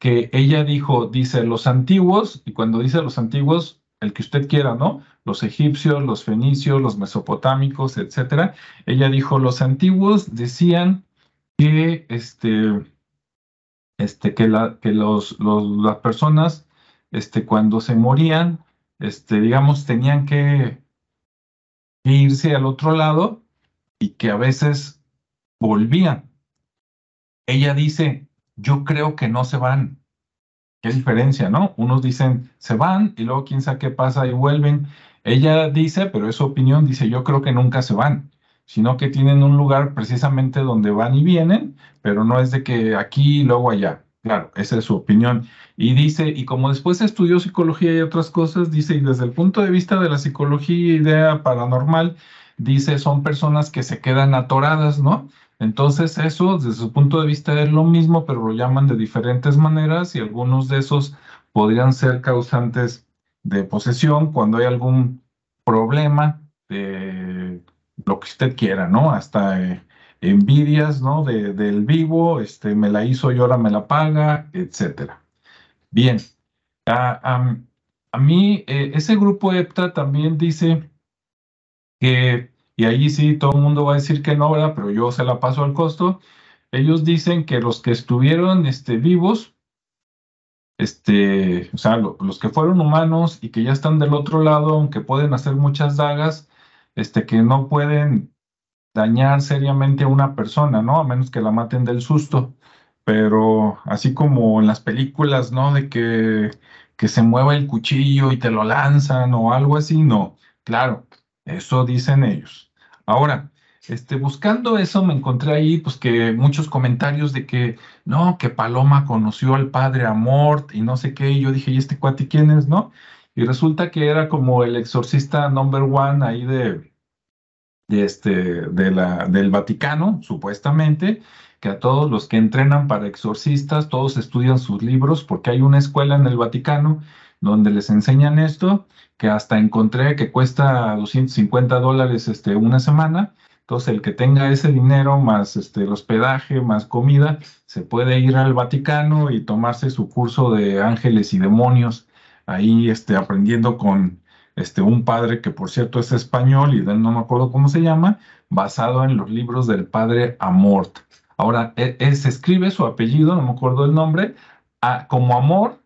Speaker 1: que ella dijo, dice los antiguos, y cuando dice los antiguos, el que usted quiera, ¿no? Los egipcios, los fenicios, los mesopotámicos, etcétera. Ella dijo, los antiguos decían que, este, este, que, la, que los, las personas, este, cuando se morían, este, digamos, tenían que irse al otro lado y que a veces volvían. Ella dice, yo creo que no se van. Qué diferencia, ¿no? Unos dicen se van y luego quién sabe qué pasa y vuelven. Ella dice, pero es su opinión, dice yo creo que nunca se van, sino que tienen un lugar precisamente donde van y vienen, pero no es de que aquí y luego allá. Claro, esa es su opinión. Y dice, y como después estudió psicología y otras cosas, dice, y desde el punto de vista de la psicología y idea paranormal, dice, son personas que se quedan atoradas, ¿no? Entonces eso, desde su punto de vista, es lo mismo, pero lo llaman de diferentes maneras y algunos de esos podrían ser causantes de posesión cuando hay algún problema de lo que usted quiera, ¿no? Hasta eh, envidias, ¿no? De, del vivo, este, me la hizo y ahora me la paga, etcétera. Bien, a, a mí eh, ese grupo EPTA también dice que y ahí sí todo el mundo va a decir que no, ¿verdad? Pero yo se la paso al costo. Ellos dicen que los que estuvieron este, vivos, este, o sea, los que fueron humanos y que ya están del otro lado, aunque pueden hacer muchas dagas, este, que no pueden dañar seriamente a una persona, ¿no? A menos que la maten del susto. Pero así como en las películas, ¿no? De que, que se mueva el cuchillo y te lo lanzan o algo así, no. Claro, eso dicen ellos. Ahora, este, buscando eso me encontré ahí, pues que muchos comentarios de que, no, que Paloma conoció al padre Amort y no sé qué, y yo dije, ¿y este cuate quién es, no? Y resulta que era como el exorcista number one ahí de, este, del Vaticano, supuestamente, que a todos los que entrenan para exorcistas, todos estudian sus libros, porque hay una escuela en el Vaticano donde les enseñan esto, que hasta encontré que cuesta 250 dólares este, una semana. Entonces, el que tenga ese dinero, más este, el hospedaje, más comida, se puede ir al Vaticano y tomarse su curso de ángeles y demonios, ahí este, aprendiendo con este, un padre que, por cierto, es español y no me acuerdo cómo se llama, basado en los libros del padre Amort. Ahora, e, e, se escribe su apellido, no me acuerdo el nombre, a, como Amor,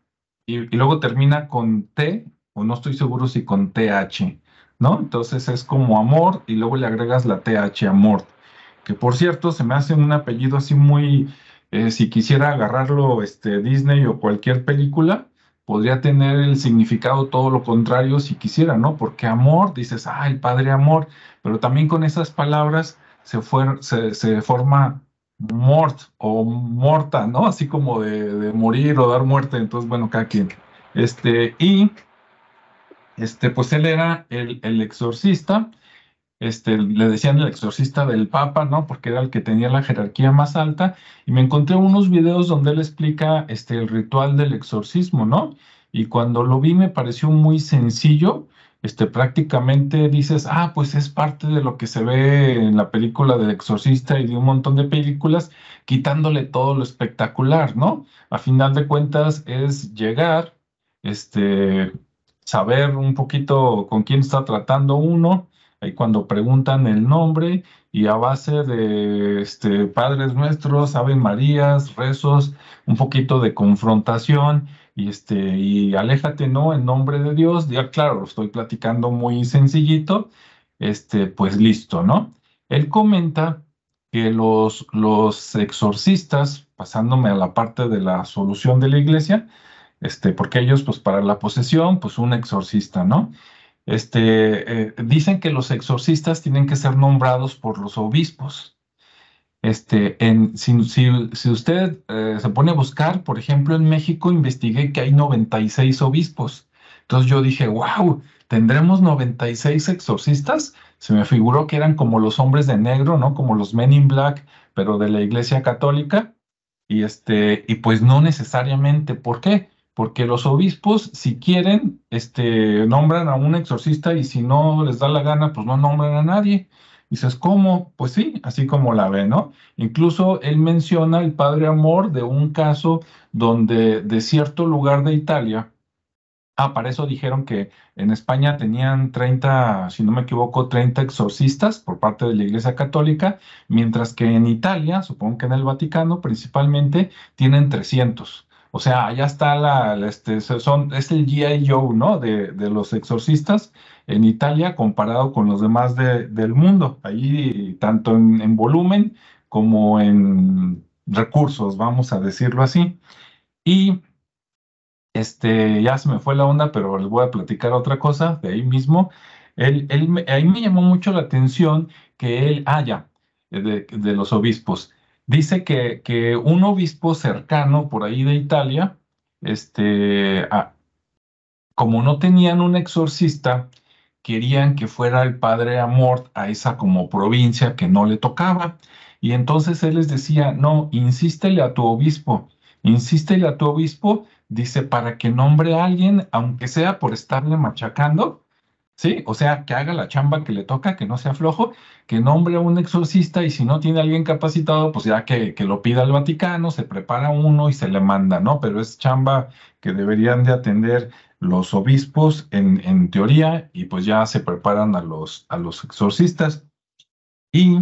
Speaker 1: y, luego termina con T, o no estoy seguro si con TH, ¿no? Entonces es como amor y luego le agregas la TH, amor, que por cierto se me hace un apellido así muy, eh, si quisiera agarrarlo este, Disney o cualquier película, podría tener el significado todo lo contrario si quisiera, ¿no? Porque amor, dices, ah, el padre amor, pero también con esas palabras se, se, se forma mort o morta, ¿no? Así como de, morir o dar muerte, entonces, bueno, cada quien. Este, y, este, pues él era el, el exorcista, este, le decían el exorcista del Papa, ¿no? Porque era el que tenía la jerarquía más alta, y me encontré unos videos donde él explica, este, el ritual del exorcismo, ¿no? Y cuando lo vi me pareció muy sencillo, este, prácticamente dices, ah, pues es parte de lo que se ve en la película del exorcista y de un montón de películas, quitándole todo lo espectacular, ¿no? A final de cuentas es llegar, este, saber un poquito con quién está tratando uno, ahí cuando preguntan el nombre y a base de este, Padres Nuestros, Ave Marías, rezos, un poquito de confrontación y este y aléjate no en nombre de Dios ya claro estoy platicando muy sencillito este pues listo no él comenta que los los exorcistas pasándome a la parte de la solución de la iglesia este porque ellos pues para la posesión pues un exorcista no este eh, dicen que los exorcistas tienen que ser nombrados por los obispos este, si, usted eh, se pone a buscar, por ejemplo, en México investigué que hay 96 obispos. Entonces yo dije, wow, ¿tendremos 96 exorcistas? Se me figuró que eran como los hombres de negro, ¿no? Como los Men in Black, pero de la Iglesia Católica. Y, este, y pues no necesariamente. ¿Por qué? Porque los obispos, si quieren, este, nombran a un exorcista y si no les da la gana, pues no nombran a nadie. Dices, ¿cómo? Pues sí, así como la ve, ¿no? Incluso él menciona el padre Amor de un caso donde de cierto lugar de Italia, Ah, para eso dijeron que en España tenían 30, si no me equivoco, 30 exorcistas por parte de la Iglesia Católica, mientras que en Italia, supongo que en el Vaticano principalmente, tienen 300. O sea, allá está la, este, son, es el G.I. Joe, ¿no? De, de, los exorcistas en Italia comparado con los demás del mundo. Ahí, tanto en, en volumen como en recursos, vamos a decirlo así. Y este, ya se me fue la onda, pero les voy a platicar otra cosa de ahí mismo. Él, él, ahí me llamó mucho la atención que él, haya ah, de, de, los obispos. Dice que, que, un obispo cercano por ahí de Italia, este, como no tenían un exorcista, querían que fuera el padre Amort a esa como provincia que no le tocaba. Y entonces él les decía, no, insístele a tu obispo, insístele a tu obispo dice, para que nombre a alguien, aunque sea por estarle machacando, ¿sí? O sea, que haga la chamba que le toca, que no sea flojo, que nombre a un exorcista y si no tiene alguien capacitado, pues ya que, que lo pida al Vaticano, se prepara uno y se le manda, ¿no? Pero es chamba que deberían de atender los obispos en, en teoría y pues ya se preparan a los, a los exorcistas. Y,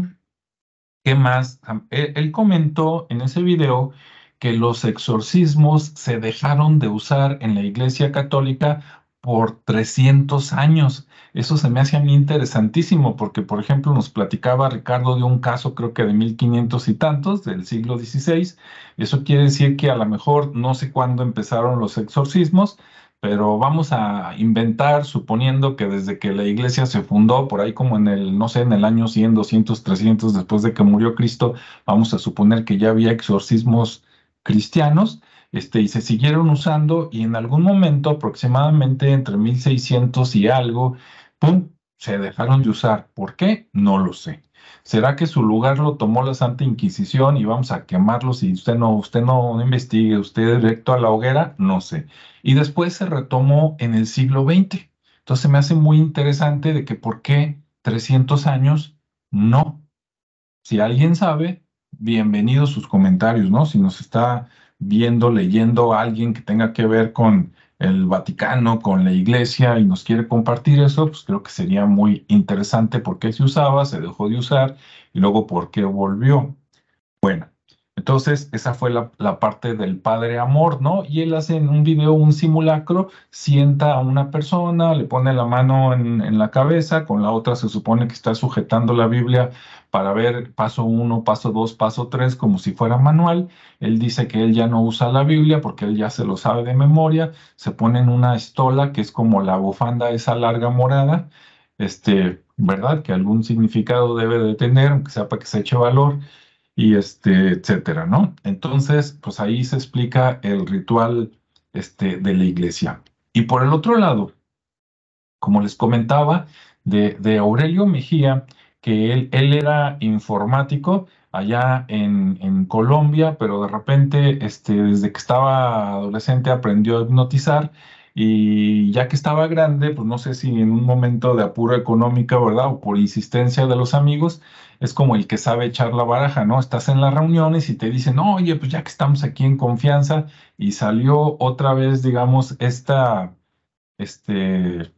Speaker 1: ¿qué más? él comentó en ese video que los exorcismos se dejaron de usar en la Iglesia Católica por 300 años. Eso se me hace a mí interesantísimo porque, por ejemplo, nos platicaba Ricardo de un caso, creo que de 1500 y tantos, del siglo XVI. Eso quiere decir que a lo mejor no sé cuándo empezaron los exorcismos, pero vamos a inventar suponiendo que desde que la iglesia se fundó, por ahí como en el, no sé, en el año 100, 200, 300, después de que murió Cristo, vamos a suponer que ya había exorcismos cristianos, este, y se siguieron usando y en algún momento, aproximadamente entre 1600 y algo, ¡pum!, se dejaron de usar. ¿Por qué? No lo sé. ¿Será que su lugar lo tomó la Santa Inquisición y vamos a quemarlos y usted no, usted no investigue, usted directo a la hoguera? No sé. Y después se retomó en el siglo XX. Entonces me hace muy interesante de que por qué 300 años no. Si alguien sabe, bienvenidos sus comentarios, ¿no? Si nos está viendo, leyendo a alguien que tenga que ver con el Vaticano, con la iglesia y nos quiere compartir eso, pues creo que sería muy interesante por qué se usaba, se dejó de usar y luego por qué volvió. Bueno, entonces, esa fue la, parte del padre amor, ¿no? Y él hace en un video un simulacro, sienta a una persona, le pone la mano en, la cabeza, con la otra se supone que está sujetando la Biblia para ver paso uno, paso dos, paso tres, como si fuera manual. Él dice que él ya no usa la Biblia porque él ya se lo sabe de memoria. Se pone en una estola, que es como la bufanda esa larga morada, este, ¿verdad? Que algún significado debe de tener, aunque sea para que se eche valor y este, etcétera, ¿no? Entonces, pues ahí se explica el ritual este, de la iglesia. Y por el otro lado, como les comentaba, de, de Aurelio Mejía, que él, él era informático allá en, en, Colombia, pero de repente, este, desde que estaba adolescente, aprendió a hipnotizar y ya que estaba grande, pues no sé si en un momento de apuro económica, ¿verdad? O por insistencia de los amigos, es como el que sabe echar la baraja, ¿no? Estás en las reuniones y te dicen, oye, pues ya que estamos aquí en confianza y salió otra vez, digamos, esta, este,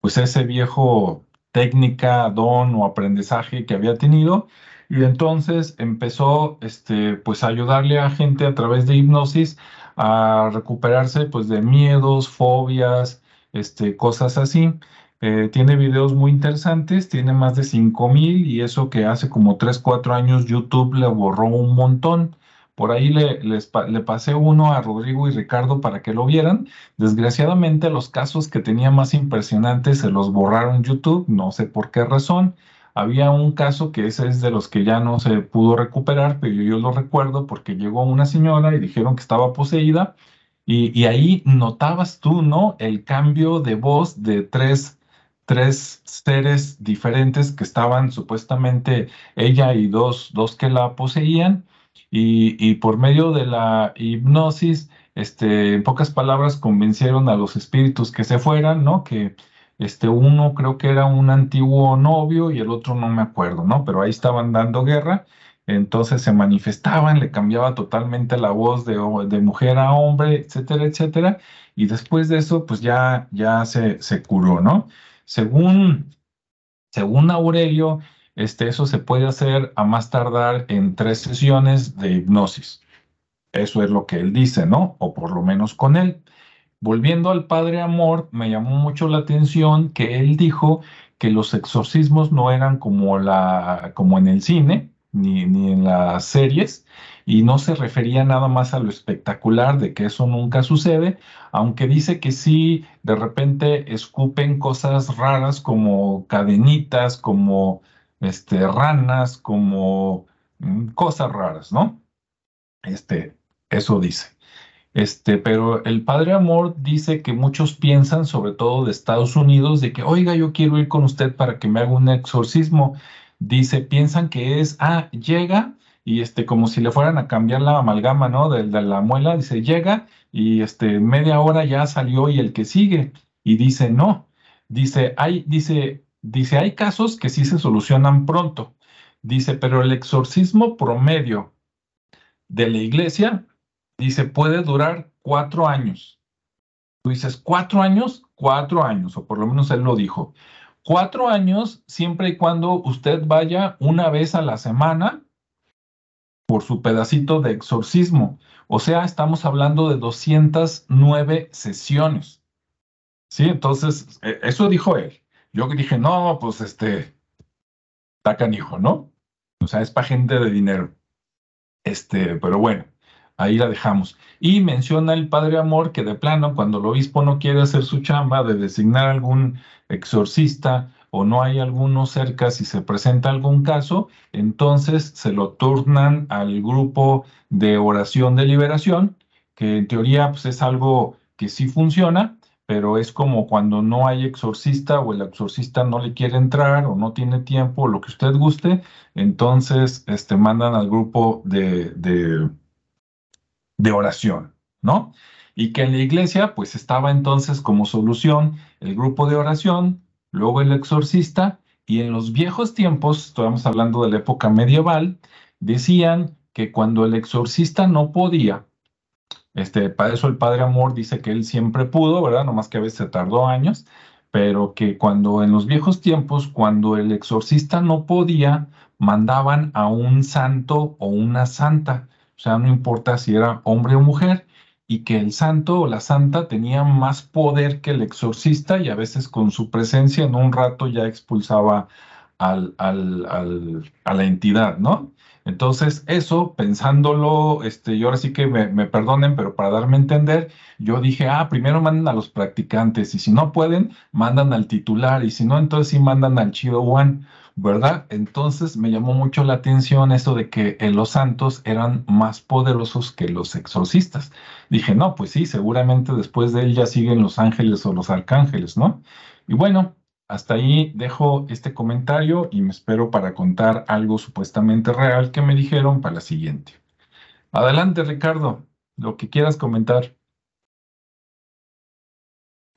Speaker 1: pues ese viejo técnica, don o aprendizaje que había tenido. Y entonces empezó, este, pues a ayudarle a gente a través de hipnosis a recuperarse pues de miedos, fobias, este, cosas así. Eh, tiene videos muy interesantes, tiene más de 5000 y eso que hace como 3, 4 años YouTube le borró un montón. Por ahí le, pasé uno a Rodrigo y Ricardo para que lo vieran. Desgraciadamente los casos que tenía más impresionantes se los borraron YouTube, no sé por qué razón. Había un caso que ese es de los que ya no se pudo recuperar, pero yo, lo recuerdo porque llegó una señora y dijeron que estaba poseída y, y ahí notabas tú, ¿no? El cambio de voz de tres, tres seres diferentes que estaban supuestamente ella y dos, dos que la poseían y, por medio de la hipnosis, este, en pocas palabras, convencieron a los espíritus que se fueran, ¿no? Que este, uno creo que era un antiguo novio y el otro no me acuerdo, ¿no? Pero ahí estaban dando guerra. entonces se manifestaban, le cambiaba totalmente la voz de, de mujer a hombre, etcétera, etcétera, y después de eso, pues ya, ya se, se curó, ¿no? Según, según Aurelio, este, eso se puede hacer a más tardar en tres sesiones de hipnosis. Eso es lo que él dice, ¿no? O por lo menos con él. Volviendo al Padre Amor, me llamó mucho la atención que él dijo que los exorcismos no eran como, la, como en el cine, ni, ni en las series, y no se refería nada más a lo espectacular de que eso nunca sucede, aunque dice que sí, de repente escupen cosas raras como cadenitas, como este, ranas, como mm, cosas raras, ¿no? Este, eso dice. Este, pero el Padre Amor dice que muchos piensan, sobre todo de Estados Unidos, de que, oiga, yo quiero ir con usted para que me haga un exorcismo. Dice, piensan que es, ah, llega y este, como si le fueran a cambiar la amalgama, ¿no? De, de la muela, dice, llega y este, media hora ya salió y el que sigue. Y dice, no. Dice, hay, dice, dice, hay casos que sí se solucionan pronto. Dice, pero el exorcismo promedio de la iglesia, dice, puede durar cuatro años. Tú dices, ¿cuatro años? Cuatro años, o por lo menos él lo dijo. Cuatro años siempre y cuando usted vaya una vez a la semana por su pedacito de exorcismo. O sea, estamos hablando de 209 sesiones. ¿Sí? Entonces, e, eso dijo él. Yo dije, no, pues este, está canijo, ¿no? O sea, es para gente de dinero. Este, pero bueno, ahí la dejamos. Y menciona el Padre Amor que de plano, cuando el obispo no quiere hacer su chamba de designar algún exorcista o no hay alguno cerca, si se presenta algún caso, entonces se lo turnan al grupo de oración de liberación, que en teoría pues, es algo que sí funciona, pero es como cuando no hay exorcista o el exorcista no le quiere entrar o no tiene tiempo, lo que usted guste, entonces este, mandan al grupo de, de, de oración, ¿no? Y que en la iglesia pues estaba entonces como solución el grupo de oración, luego el exorcista, y en los viejos tiempos, estamos hablando de la época medieval, decían que cuando el exorcista no podía, este, para eso el Padre Amor dice que él siempre pudo, ¿verdad? Nomás que a veces se tardó años, pero que cuando en los viejos tiempos, cuando el exorcista no podía, mandaban a un santo o una santa, o sea, no importa si era hombre o mujer, y que el santo o la santa tenía más poder que el exorcista y a veces con su presencia en un rato ya expulsaba al, a la entidad, ¿no? Entonces, eso, pensándolo, este, y ahora sí que me, perdonen, pero para darme a entender, yo dije, ah, primero mandan a los practicantes, y si no pueden, mandan al titular, y si no, entonces sí mandan al Chido One, ¿verdad? Entonces me llamó mucho la atención eso de que los santos eran más poderosos que los exorcistas. Dije, no, pues sí, seguramente después de él ya siguen los ángeles o los arcángeles, ¿no? Y bueno, hasta ahí dejo este comentario y me espero para contar algo supuestamente real que me dijeron para la siguiente. Adelante, Ricardo, lo que quieras comentar.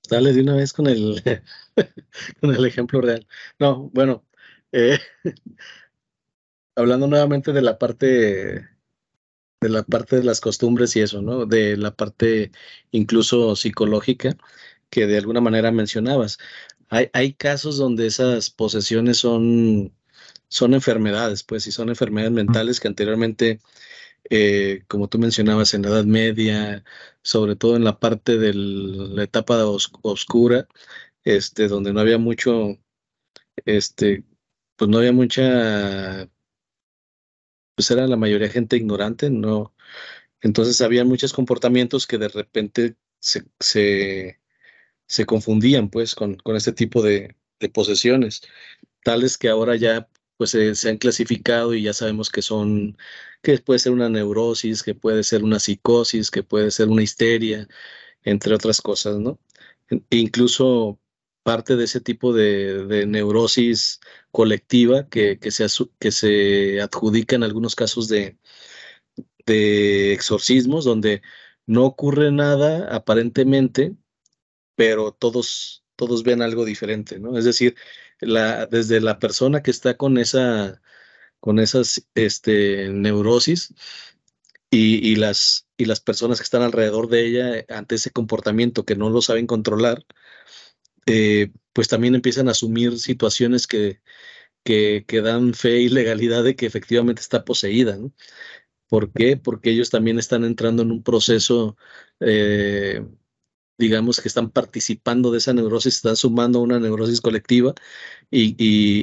Speaker 2: Dale de una vez con el, con el ejemplo real. No, bueno, eh, hablando nuevamente de la parte de la parte de las costumbres y eso, ¿no? De la parte incluso psicológica que de alguna manera mencionabas. Hay, casos donde esas posesiones son, son enfermedades, pues, y son enfermedades mentales que anteriormente, eh, como tú mencionabas, en la Edad Media, sobre todo en la parte de la etapa oscura, este, donde no había mucho, este, pues no había mucha, pues era la mayoría gente ignorante, no. Entonces había muchos comportamientos que de repente se, se confundían pues con, con este tipo de, posesiones, tales que ahora ya pues se, han clasificado y ya sabemos que son, que puede ser una neurosis, que puede ser una psicosis, que puede ser una histeria, entre otras cosas, ¿no? E incluso parte de ese tipo de, neurosis colectiva que, que, se, que se adjudica en algunos casos de, de exorcismos, donde no ocurre nada aparentemente, pero todos, todos ven algo diferente, ¿no? Es decir, la, desde la persona que está con esa, con esas este, neurosis y, las, y las personas que están alrededor de ella ante ese comportamiento que no lo saben controlar, eh, pues también empiezan a asumir situaciones que, que, dan fe y legalidad de que efectivamente está poseída. ¿no? ¿Por qué? Porque ellos también están entrando en un proceso, eh, digamos que están participando de esa neurosis, están sumando una neurosis colectiva y,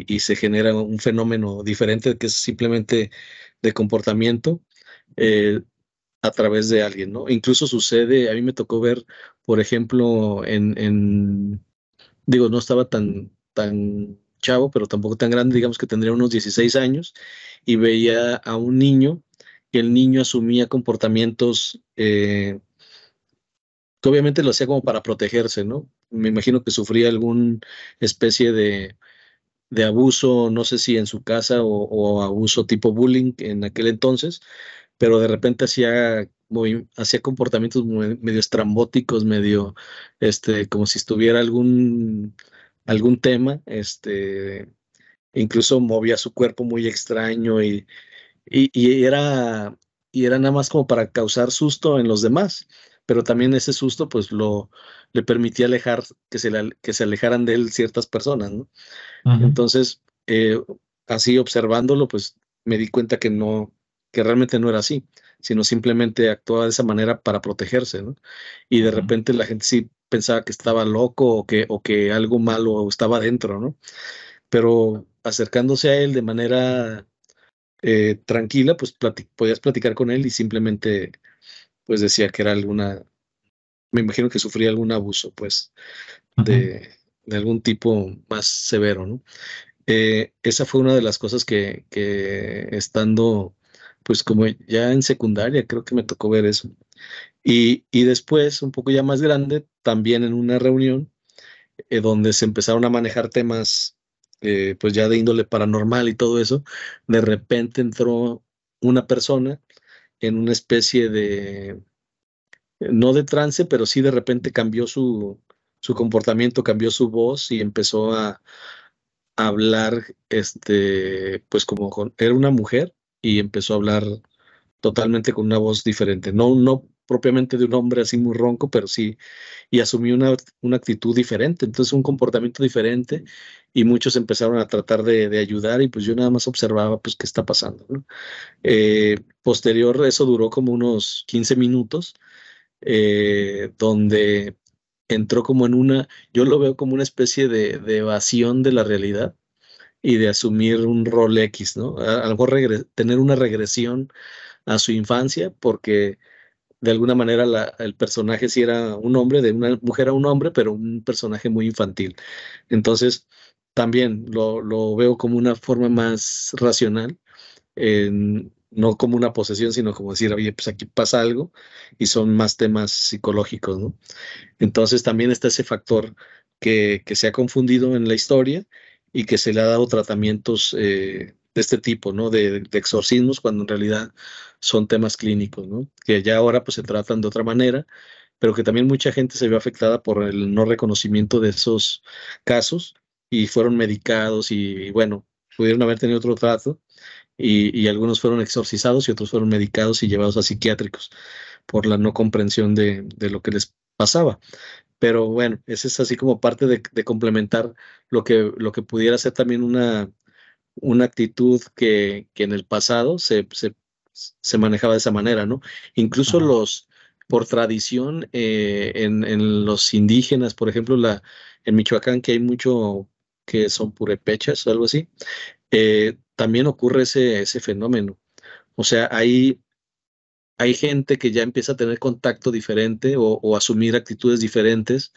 Speaker 2: y, se genera un fenómeno diferente que es simplemente de comportamiento. Eh, a través de alguien, ¿no? Incluso sucede, a mí me tocó ver, por ejemplo, en, digo, no estaba tan, tan chavo, pero tampoco tan grande, digamos que tendría unos 16 años, y veía a un niño que el niño asumía comportamientos eh, que obviamente lo hacía como para protegerse, ¿no? Me imagino que sufría alguna especie de, de, abuso, no sé si en su casa o, abuso tipo bullying en aquel entonces, pero de repente hacía, hacía comportamientos medio estrambóticos, medio, este, como si estuviera algún, algún tema, este, incluso movía su cuerpo muy extraño y, y, era, y era nada más como para causar susto en los demás, pero también ese susto pues lo le permitía alejar, que se, que se alejaran de él ciertas personas, ¿no? Entonces, eh, así observándolo, pues me di cuenta que no, que realmente no era así, sino simplemente actuaba de esa manera para protegerse, ¿no? Y de repente la gente sí pensaba que estaba loco o que, o que algo malo estaba dentro, ¿no? Pero acercándose a él de manera eh, tranquila, pues podías platicar con él y simplemente pues decía que era alguna, me imagino que sufría algún abuso, pues, de, de algún tipo más severo, ¿no? Eh, esa fue una de las cosas que, que estando, pues como ya en secundaria, creo que me tocó ver eso. Y, y después, un poco ya más grande, también en una reunión eh, donde se empezaron a manejar temas eh, pues ya de índole paranormal y todo eso, de repente entró una persona en una especie de, no de trance, pero sí de repente cambió su, su comportamiento, cambió su voz y empezó a, hablar, este, pues como era una mujer y empezó a hablar totalmente con una voz diferente. No, no propiamente de un hombre así muy ronco, pero sí, y asumió una, una actitud diferente, entonces un comportamiento diferente y muchos empezaron a tratar de, de ayudar y pues yo nada más observaba pues qué está pasando. ¿no? Eh, posterior, eso duró como unos 15 minutos, eh, donde entró como en una, yo lo veo como una especie de, de evasión de la realidad y de asumir un rol X, ¿no? A, tener una regresión a su infancia porque de alguna manera el personaje sí era un hombre, de una mujer a un hombre, pero un personaje muy infantil. Entonces, también lo, lo veo como una forma más racional, no como una posesión, sino como decir, oye, pues aquí pasa algo y son más temas psicológicos, ¿no? Entonces también está ese factor que, que se ha confundido en la historia y que se le ha dado tratamientos eh, este tipo, ¿no? De, exorcismos, cuando en realidad son temas clínicos, ¿no? Que ya ahora pues se tratan de otra manera, pero que también mucha gente se vio afectada por el no reconocimiento de esos casos y fueron medicados y, bueno, pudieron haber tenido otro trato y, algunos fueron exorcizados y otros fueron medicados y llevados a psiquiátricos por la no comprensión de, de lo que les pasaba. Pero bueno, ese es así como parte de, de complementar lo que, lo que pudiera ser también una, una actitud que, que en el pasado se, se, se, manejaba de esa manera, ¿no? Incluso Ajá. los, por tradición, eh, en, en, los indígenas, por ejemplo, la, en Michoacán, que hay mucho que son purepechas o algo así, eh, también ocurre ese, ese fenómeno. O sea, hay, hay gente que ya empieza a tener contacto diferente o, o, asumir actitudes diferentes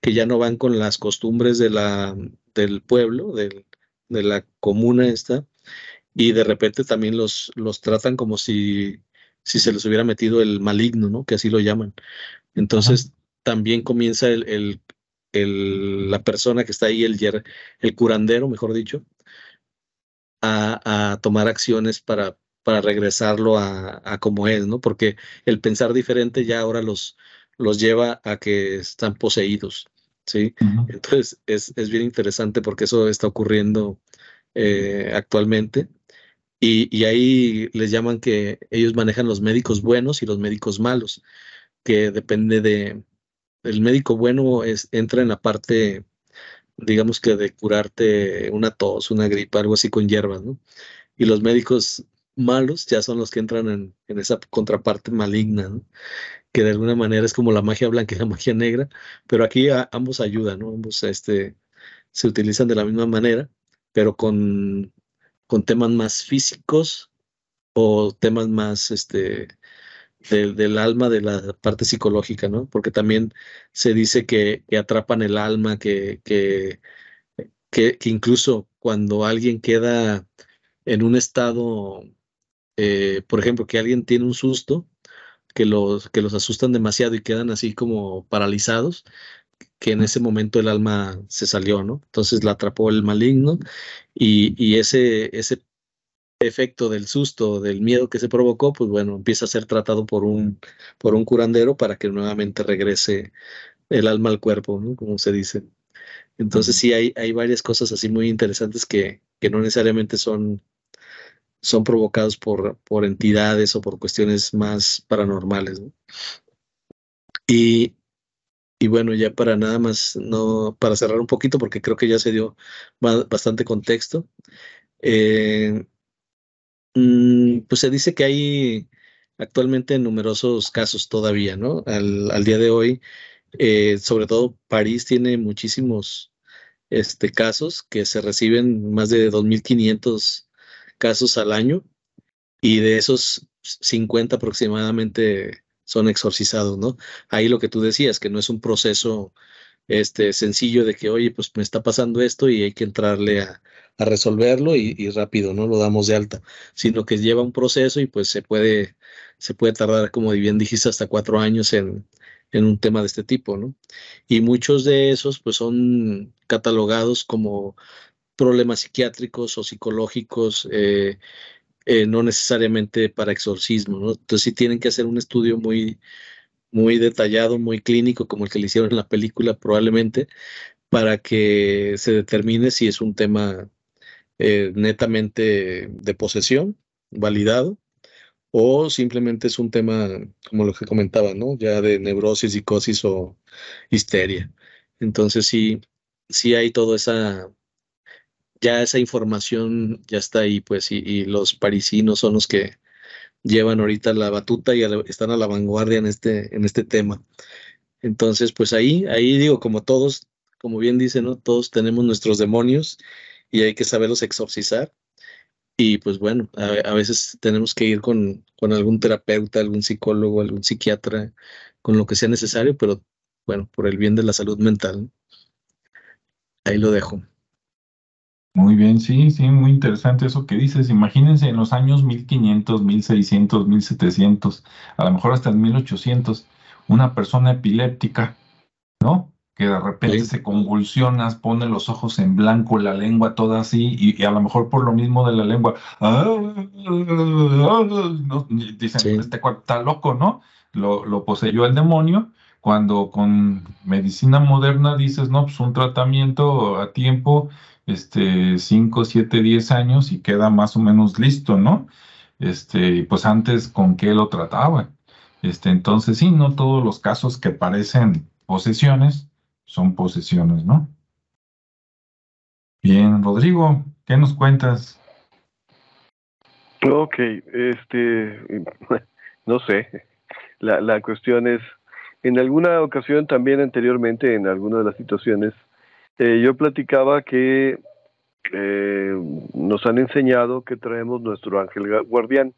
Speaker 2: que ya no van con las costumbres de la, del pueblo, del, de la comuna esta, y de repente también los, los tratan como si, si se les hubiera metido el maligno, ¿no? Que así lo llaman. Entonces Ajá. también comienza el, el, el, la persona que está ahí, el, el curandero, mejor dicho, a, a tomar acciones para, para regresarlo a, a, como es, ¿no? Porque el pensar diferente ya ahora los, los lleva a que están poseídos. ¿Sí? Uh -huh. Entonces es, es, bien interesante porque eso está ocurriendo eh, actualmente Y, ahí les llaman que ellos manejan los médicos buenos y los médicos malos, que depende de, el médico bueno es, entra en la parte, digamos que de curarte una tos, una gripa, algo así con hierbas, ¿no? Y los médicos malos ya son los que entran en, esa contraparte maligna, ¿no? Que de alguna manera es como la magia blanca y la magia negra, pero aquí ambos ayudan, ¿no? Ambos este, se utilizan de la misma manera, pero con, con temas más físicos o temas más este, del alma, de la parte psicológica, ¿no? Porque también se dice que, atrapan el alma, que, que, que, incluso cuando alguien queda en un estado, eh, por ejemplo, que alguien tiene un susto, que los, que los asustan demasiado y quedan así como paralizados, que en ese momento el alma se salió, ¿no? Entonces la atrapó el maligno y, y ese, ese efecto del susto, del miedo que se provocó, pues bueno, empieza a ser tratado por un, por un curandero para que nuevamente regrese el alma al cuerpo, ¿no? Como se dice. Entonces sí hay, hay varias cosas así muy interesantes que, que no necesariamente son son provocados por, por entidades o por cuestiones más paranormales. Y, y, bueno, ya para nada más, no, para cerrar un poquito, porque creo que ya se dio bastante contexto. Eh, mm, pues se dice que hay actualmente numerosos casos todavía, ¿no? Al, al día de hoy, eh, sobre todo París tiene muchísimos este, casos que se reciben más de 2.500 casos al año y de esos 50 aproximadamente son exorcizados, ¿no? Ahí lo que tú decías, que no es un proceso este, sencillo de que, oye, pues me está pasando esto y hay que entrarle a, resolverlo y, rápido, ¿no? Lo damos de alta, sino que lleva un proceso y pues se puede, se puede tardar, como bien dijiste, hasta cuatro años en, en un tema de este tipo, ¿no? Y muchos de esos pues son catalogados como problemas psiquiátricos o psicológicos, eh, eh, no necesariamente para exorcismo, ¿no? Entonces sí tienen que hacer un estudio muy, muy detallado, muy clínico, como el que le hicieron en la película probablemente, para que se determine si es un tema eh, netamente de posesión, validado, o simplemente es un tema, como lo que comentaba, ¿no? Ya de neurosis, psicosis o histeria. Entonces sí, sí hay toda esa ya esa información ya está ahí, pues, y, los parisinos son los que llevan ahorita la batuta y están a la vanguardia en este, en este tema. Entonces, pues ahí, ahí digo, como todos, como bien dicen, ¿no? Todos tenemos nuestros demonios y hay que saberlos exorcizar. Y pues bueno, a, veces tenemos que ir con, con, algún terapeuta, algún psicólogo, algún psiquiatra, con lo que sea necesario, pero bueno, por el bien de la salud mental. Ahí lo dejo.
Speaker 1: Muy bien, sí, sí, muy interesante eso que dices. Imagínense en los años 1500, 1600, 1700, a lo mejor hasta en 1800, una persona epiléptica, ¿no? Que de repente se convulsiona, pone los ojos en blanco, la lengua toda así, y, a lo mejor por lo mismo de la lengua, dicen, este cuarto está loco, ¿no? Lo, lo poseyó el demonio, cuando con medicina moderna dices, no, pues un tratamiento a tiempo este, 5, 7, 10 años y queda más o menos listo, ¿no? Este, pues antes con qué lo trataba. Este, entonces sí, no todos los casos que parecen posesiones son posesiones, ¿no? Bien, Rodrigo, ¿qué nos cuentas?
Speaker 3: Ok, este, no sé, la, la cuestión es, en alguna ocasión también anteriormente, en alguna de las situaciones, eh, yo platicaba que eh, nos han enseñado que traemos nuestro ángel guardián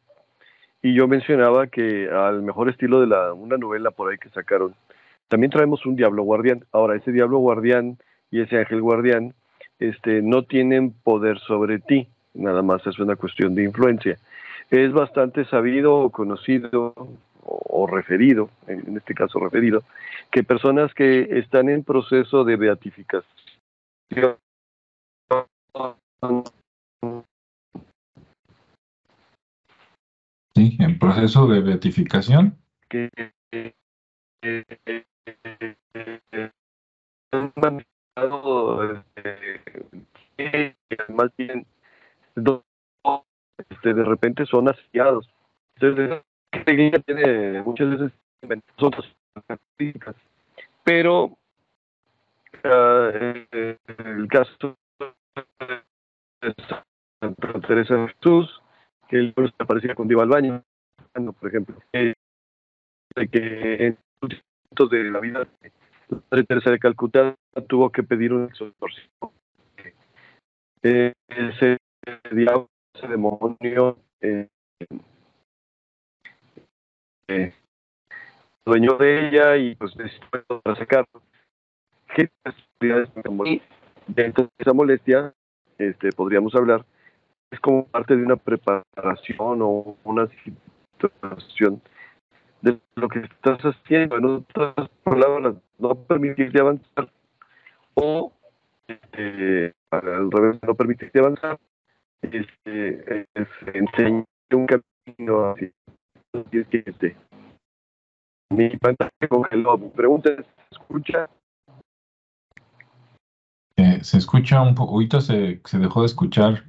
Speaker 3: y yo mencionaba que al mejor estilo de la, una novela por ahí que sacaron, también traemos un diablo guardián. Ahora, ese diablo guardián y ese ángel guardián este, no tienen poder sobre ti, nada más es una cuestión de influencia. Es bastante sabido o conocido o, referido, en este caso referido, que personas que están en proceso de beatificación
Speaker 1: Sí, en proceso de beatificación. Que
Speaker 3: más bien dos este, de repente son. Entonces, iglesia tiene muchas veces otras características, pero uh, el caso de Santa Teresa de Jesús, que el aparecía con Diva al baño, por ejemplo, eh, de que en momentos de la vida Madre Teresa de Calcuta tuvo que pedir un exorcismo. Eh, ese diablo, ese demonio, eh, este, dueño de ella y pues dispuesto a sacarlo. ¿Qué Dentro de esa molestia, este, podríamos hablar, es como parte de una preparación o una situación de lo que estás haciendo. En otras palabras, no permitirte avanzar o este, al revés, no permitirte avanzar, este, es enseñar un camino hacia mi pantalla congeló. mi Pregunta, ¿se escucha?
Speaker 1: Eh, se escucha un poco. Ahorita se, se dejó de escuchar.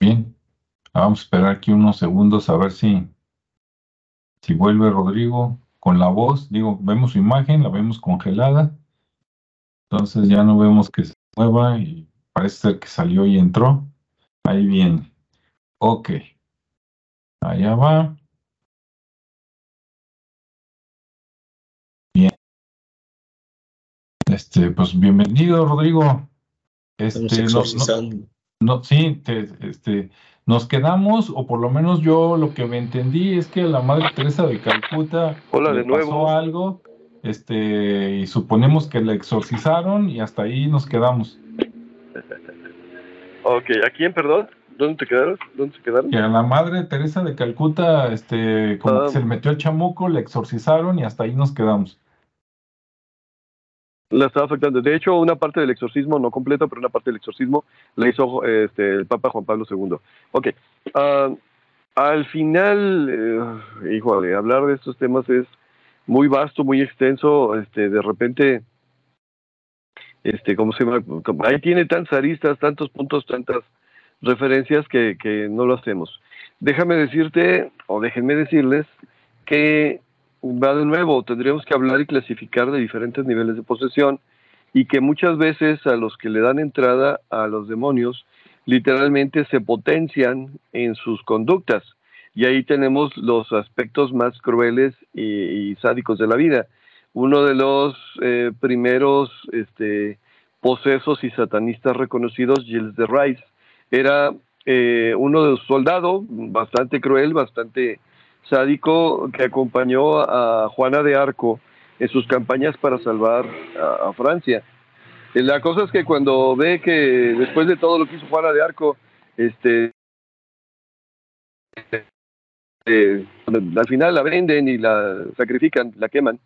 Speaker 1: Bien. Ah, vamos a esperar aquí unos segundos a ver si, si vuelve Rodrigo con la voz. Digo, vemos su imagen, la vemos congelada. Entonces ya no vemos que se mueva y parece ser que salió y entró. Ahí viene. Ok. Allá va. Bien. Este, pues bienvenido, Rodrigo. Este, no, no, sí, este, nos quedamos, o por lo menos yo lo que me entendí es que la Madre Teresa de Calcuta
Speaker 3: Hola, de nuevo.
Speaker 1: pasó algo, este, y suponemos que la exorcizaron y hasta ahí nos quedamos.
Speaker 3: ok, ¿a quién, perdón? ¿Dónde te quedaron? ¿Dónde se quedaron?
Speaker 1: Que a la Madre Teresa de Calcuta, este, como
Speaker 3: Ah.
Speaker 1: que se le metió el chamuco, la exorcizaron y hasta ahí nos quedamos.
Speaker 3: La estaba afectando. De hecho, una parte del exorcismo, no completa, pero una parte del exorcismo la hizo este, el Papa Juan Pablo II. Ok. ah, al final, eh, híjole, hablar de estos temas es muy vasto, muy extenso. Este, de repente, este, ¿cómo se llama? Ahí tiene tantas aristas, tantos puntos, tantas referencias que, que no lo hacemos. Déjame decirte, o déjenme decirles, que va de nuevo, tendríamos que hablar y clasificar de diferentes niveles de posesión y que muchas veces a los que le dan entrada a los demonios literalmente se potencian en sus conductas y ahí tenemos los aspectos más crueles y, y sádicos de la vida. Uno de los eh, primeros este, posesos y satanistas reconocidos, Gilles de Rice, era eh, uno de los soldados, bastante cruel, bastante sádico, que acompañó a Juana de Arco en sus campañas para salvar a, a Francia. Eh, La cosa es que cuando ve que después de todo lo que hizo Juana de Arco, este, eh, al final la venden y la sacrifican, la queman,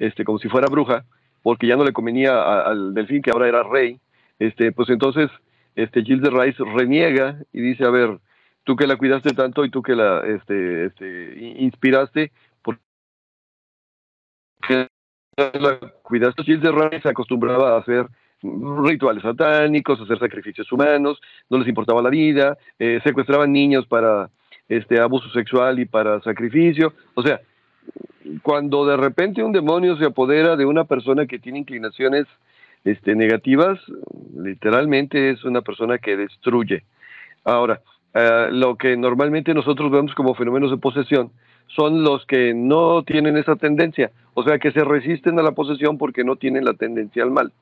Speaker 3: este, como si fuera bruja, porque ya no le convenía al delfín que ahora era rey, este, pues entonces este, Gilles de Rice reniega y dice, a ver, tú que la cuidaste tanto y tú que la este, este, inspiraste, ¿por qué la cuidaste? Gilles de Rice acostumbraba a hacer rituales satánicos, hacer sacrificios humanos, no les importaba la vida, eh, secuestraban niños para este abuso sexual y para sacrificio, o sea, cuando de repente un demonio se apodera de una persona que tiene inclinaciones este, negativas, literalmente es una persona que destruye. Ahora, eh, lo que normalmente nosotros vemos como fenómenos de posesión son los que no tienen esa tendencia, o sea, que se resisten a la posesión porque no tienen la tendencia al mal.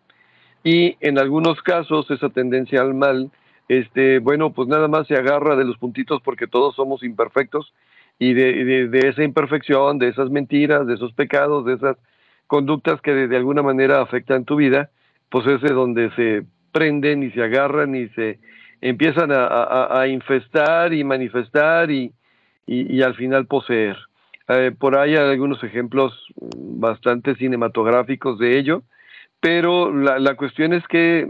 Speaker 3: Y en algunos casos esa tendencia al mal, este, bueno, pues nada más se agarra de los puntitos porque todos somos imperfectos y de, de- de esa imperfección, de esas mentiras, de esos pecados, de esas conductas que de, alguna manera afectan tu vida, pues es de donde se prenden y se agarran y se empiezan a, a- a infestar y manifestar y, y- y al final poseer. Eh, por ahí hay algunos ejemplos bastante cinematográficos de ello, pero la, la cuestión es que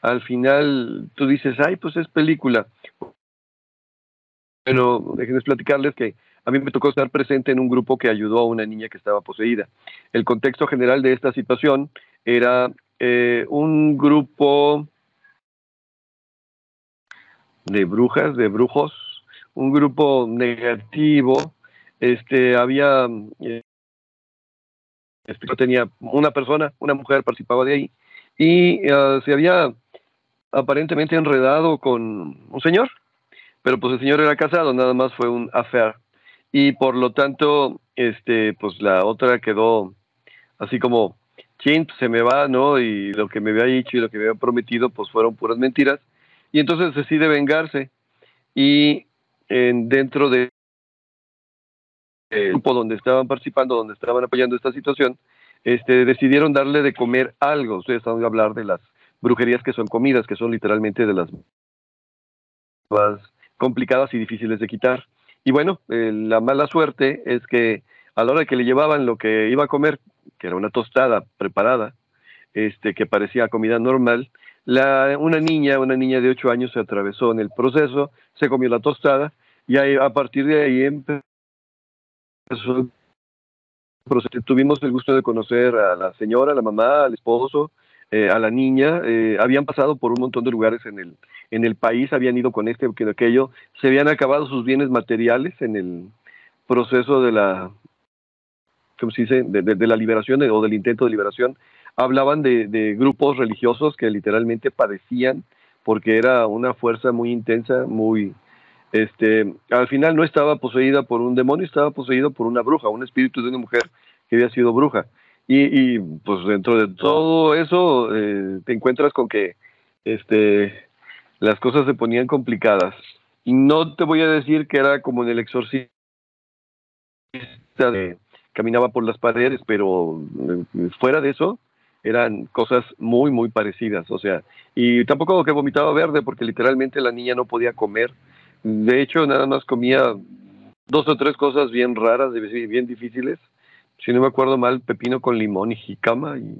Speaker 3: al final tú dices, ay, pues es película. Pero déjenme platicarles que a mí me tocó estar presente en un grupo que ayudó a una niña que estaba poseída. El contexto general de esta situación era eh, un grupo de brujas, de brujos, un grupo negativo. Este, había, eh, tenía una persona, una mujer participaba de ahí, y eh, se había aparentemente enredado con un señor, pero pues el señor era casado, nada más fue un affair. Y por lo tanto, este, pues la otra quedó así como, chin, pues, se me va, ¿no? Y lo que me había dicho y lo que me había prometido, pues fueron puras mentiras. Y entonces decide vengarse. Y en, dentro de el grupo donde estaban participando, donde estaban apoyando esta situación, este, decidieron darle de comer algo. Ustedes están a hablar de las brujerías que son comidas, que son literalmente de las complicadas y difíciles de quitar. Y bueno, eh, la mala suerte es que a la hora que le llevaban lo que iba a comer, que era una tostada preparada, este, que parecía comida normal, la, una niña, una niña de 8 años se atravesó en el proceso, se comió la tostada y a partir de ahí empezó Tuvimos el gusto de conocer a la señora, a la mamá, al esposo, eh, a la niña. Eh, habían pasado por un montón de lugares en el, en el país, habían ido con este o con aquello. Se habían acabado sus bienes materiales en el proceso de la, ¿cómo se dice?, de, la liberación o del intento de liberación. Hablaban de, de grupos religiosos que literalmente padecían porque era una fuerza muy intensa, muy, este, al final no estaba poseída por un demonio, estaba poseída por una bruja, un espíritu de una mujer que había sido bruja. Y, pues dentro de todo eso eh, te encuentras con que este, las cosas se ponían complicadas. Y no te voy a decir que era como en el exorcista de caminaba por las paredes, pero eh, fuera de eso eran cosas muy, muy parecidas. O sea, y tampoco que vomitaba verde porque literalmente la niña no podía comer de hecho, nada más comía dos o tres cosas bien raras, bien difíciles. Si no me acuerdo mal, pepino con limón y jicama. Y,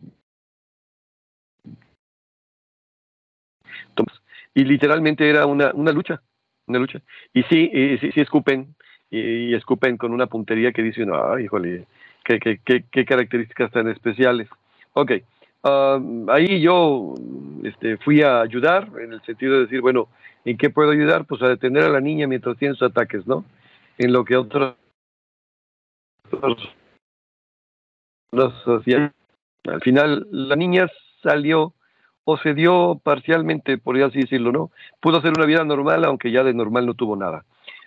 Speaker 3: y literalmente era una, una lucha, una lucha. Y sí, y, sí, sí escupen, y, escupen con una puntería que dicen, ay, híjole, qué, qué, qué, qué características tan especiales. Ok, ah, ahí yo este, fui a ayudar en el sentido de decir, bueno, ¿En qué puedo ayudar? Pues a detener a la niña mientras tiene sus ataques, ¿no? En lo que otros Al final, la niña salió o se dio parcialmente, por así decirlo, ¿no? Pudo hacer una vida normal, aunque ya de normal no tuvo nada.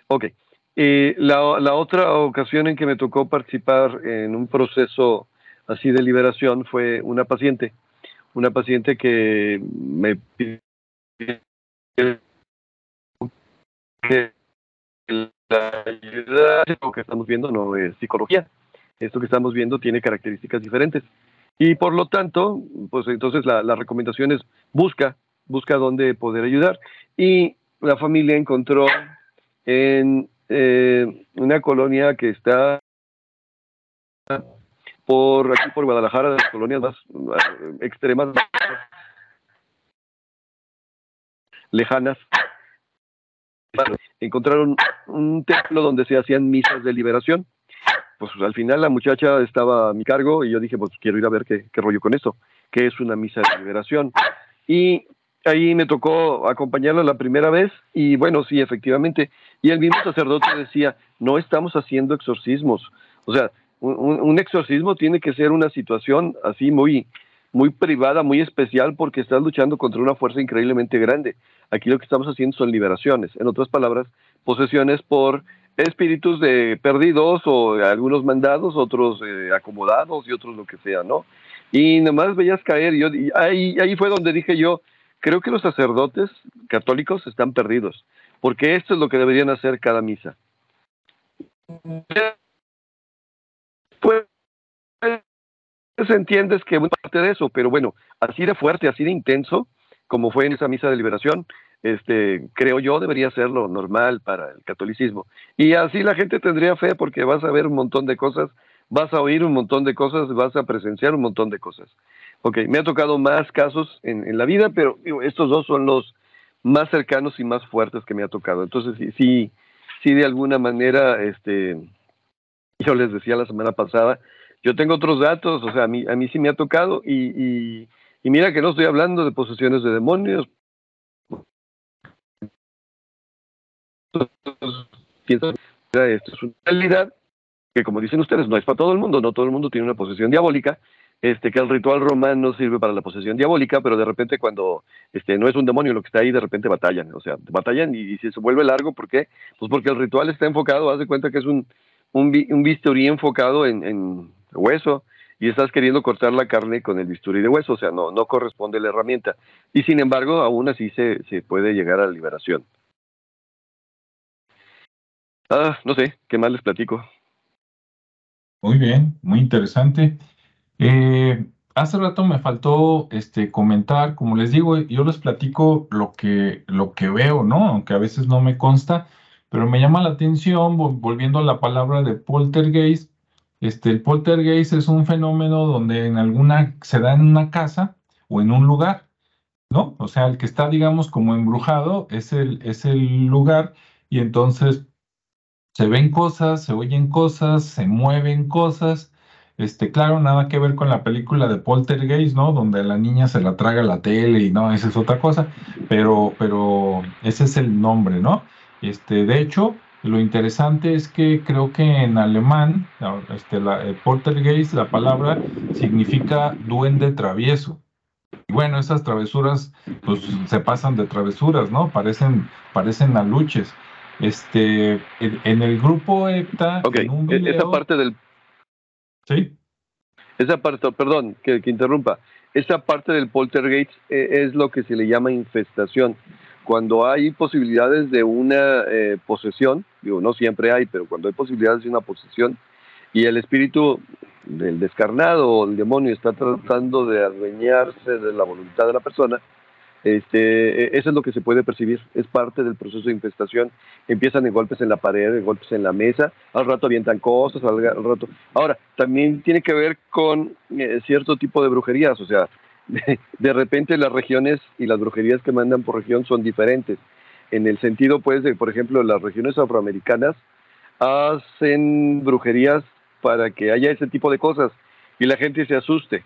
Speaker 3: Ok. Eh, la, la, otra ocasión en que me tocó participar en un proceso así de liberación fue una paciente, una paciente que me pidió que la ayuda que estamos viendo no es psicología. Esto que estamos viendo tiene características diferentes. Y por lo tanto, pues entonces la, recomendación es busca, busca dónde poder ayudar. Y la familia encontró en eh, una colonia que está por aquí por Guadalajara, las colonias más extremas, lejanas, encontraron un templo donde se hacían misas de liberación. Pues al final la muchacha estaba a mi cargo y yo dije, pues quiero ir a ver qué, rollo con eso, qué es una misa de liberación. Y ahí me tocó acompañarla la primera vez y bueno, sí, efectivamente. Y el mismo sacerdote decía, no estamos haciendo exorcismos. O sea, un, exorcismo tiene que ser una situación así muy, muy privada, muy especial, porque estás luchando contra una fuerza increíblemente grande. Aquí lo que estamos haciendo son liberaciones. En otras palabras, posesiones por espíritus de perdidos o algunos mandados, otros eh, acomodados y otros lo que sea, ¿no? Y nomás veías caer. Y ahí, ahí fue donde dije yo, creo que los sacerdotes católicos están perdidos, porque esto es lo que deberían hacer cada misa. Pues entiendes que buena parte de eso, pero bueno, así de fuerte, así de intenso, como fue en esa misa de liberación, este, creo yo debería ser lo normal para el catolicismo. Y así la gente tendría fe porque vas a ver un montón de cosas, vas a oír un montón de cosas, vas a presenciar un montón de cosas. Ok, me ha tocado más casos en, en la vida, pero estos dos son los más cercanos y más fuertes que me ha tocado. Entonces, sí, sí, sí de alguna manera, este, yo les decía la semana pasada, yo tengo otros datos, o sea, a mí, a mí sí me ha tocado y, Y mira que no estoy hablando de posesiones de demonios. Esto es una realidad que, como dicen ustedes, no es para todo el mundo, no todo el mundo tiene una posesión diabólica, este, que el ritual romano sirve para la posesión diabólica, pero de repente cuando este, no es un demonio lo que está ahí, de repente batallan, o sea, batallan y, se vuelve largo, ¿por qué? Pues porque el ritual está enfocado, haz de cuenta que es un, un, un bisturí enfocado en, en, hueso y estás queriendo cortar la carne con el bisturí de hueso, o sea, no, no corresponde la herramienta. Y sin embargo, aún así se, se puede llegar a la liberación. Ah, no sé, ¿qué más les platico?
Speaker 1: Muy bien, muy interesante. Eh, hace rato me faltó este, comentar, como les digo, yo les platico lo que, lo que veo, ¿no? Aunque a veces no me consta, pero me llama la atención, volviendo a la palabra de poltergeist, este, el poltergeist es un fenómeno donde en alguna, se da en una casa o en un lugar, ¿no? O sea, el que está, digamos, como embrujado es el, es el lugar y entonces se ven cosas, se oyen cosas, se mueven cosas, este, claro, nada que ver con la película de Poltergeist, ¿no? Donde la niña se la traga la tele y no, esa es otra cosa, pero, pero ese es el nombre, ¿no? Este, de hecho, lo interesante es que creo que en alemán, este, la, eh, Poltergeist, la palabra significa duende travieso. Y bueno, esas travesuras, pues se pasan de travesuras, ¿no? Parecen, parecen aluches. Este, en, el grupo EPTA,
Speaker 3: en un e-, video, esa parte del
Speaker 1: Sí.
Speaker 3: Esa parte, perdón, que, interrumpa. Esa parte del poltergeist eh, es lo que se le llama infestación. Cuando hay posibilidades de una eh, posesión, digo, no siempre hay, pero cuando hay posibilidades de una posesión y el espíritu del descarnado o el demonio está tratando de adueñarse de la voluntad de la persona, este, e, eso es lo que se puede percibir, es parte del proceso de infestación. Empiezan en golpes en la pared, en golpes en la mesa, al rato avientan cosas, al, rato. Ahora, también tiene que ver con eh, cierto tipo de brujerías, o sea, de, repente las regiones y las brujerías que mandan por región son diferentes. En el sentido, pues, de, por ejemplo, las regiones afroamericanas hacen brujerías para que haya ese tipo de cosas y la gente se asuste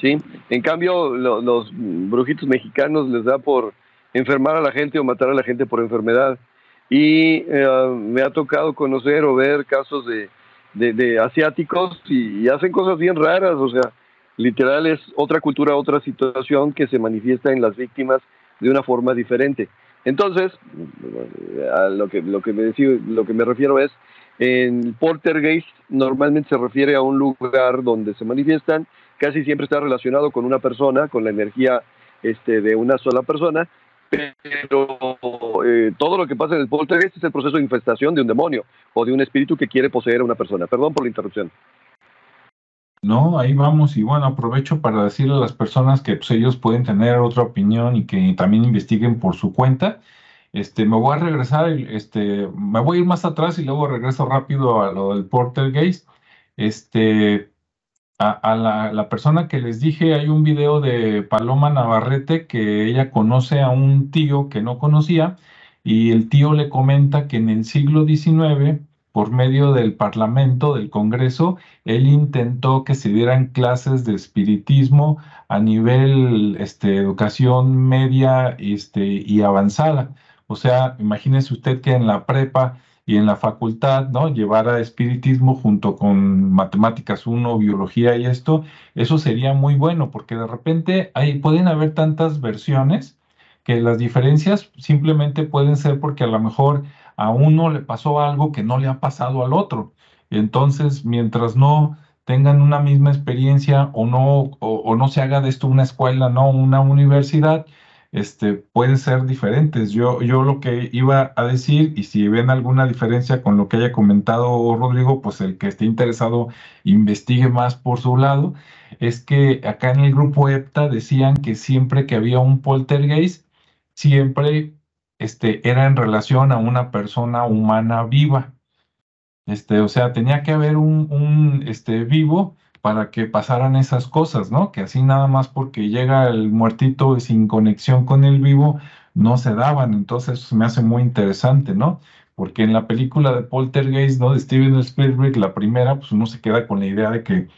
Speaker 3: ¿sí? En cambio, los brujitos mexicanos les da por enfermar a la gente o matar a la gente por enfermedad. Y eh, me ha tocado conocer o ver casos de, de, asiáticos y, hacen cosas bien raras, o sea, literal es otra cultura, otra situación que se manifiesta en las víctimas de una forma diferente. Entonces, a lo que, lo que, me, lo que me refiero es, en Poltergeist normalmente se refiere a un lugar donde se manifiestan casi siempre está relacionado con una persona, con la energía este, de una sola persona, pero eh, todo lo que pasa en el poltergeist es el proceso de infestación de un demonio o de un espíritu que quiere poseer a una persona. Perdón por la interrupción.
Speaker 1: No, ahí vamos y bueno, aprovecho para decirle a las personas que pues, ellos pueden tener otra opinión y que también investiguen por su cuenta. Este, me voy a regresar, este, me voy a ir más atrás y luego regreso rápido a lo del Poltergeist. Este, a, la, persona que les dije, hay un video de Paloma Navarrete que ella conoce a un tío que no conocía y el tío le comenta que en el siglo XIX, por medio del Parlamento, del Congreso, él intentó que se dieran clases de espiritismo a nivel este, educación media este, y avanzada. O sea, imagínese usted que en la prepa y en la facultad, ¿no? Llevar a espiritismo junto con matemáticas 1, biología y esto, eso sería muy bueno porque de repente ahí pueden haber tantas versiones que las diferencias simplemente pueden ser porque a lo mejor a uno le pasó algo que no le ha pasado al otro. Entonces, mientras no tengan una misma experiencia o no, o no se haga de esto una escuela, no una universidad, este, pueden ser diferentes. Yo, yo lo que iba a decir, y si ven alguna diferencia con lo que haya comentado Rodrigo, pues el que esté interesado investigue más por su lado, es que acá en el grupo EPTA decían que siempre que había un poltergeist, siempre este, era en relación a una persona humana viva. Este, o sea, tenía que haber un, un este, vivo para que pasaran esas cosas, ¿no? Que así nada más porque llega el muertito sin conexión con el vivo, no se daban. Entonces me hace muy interesante, ¿no? Porque en la película de Poltergeist, ¿no? De Steven Spielberg, la primera, pues uno se queda con la idea de que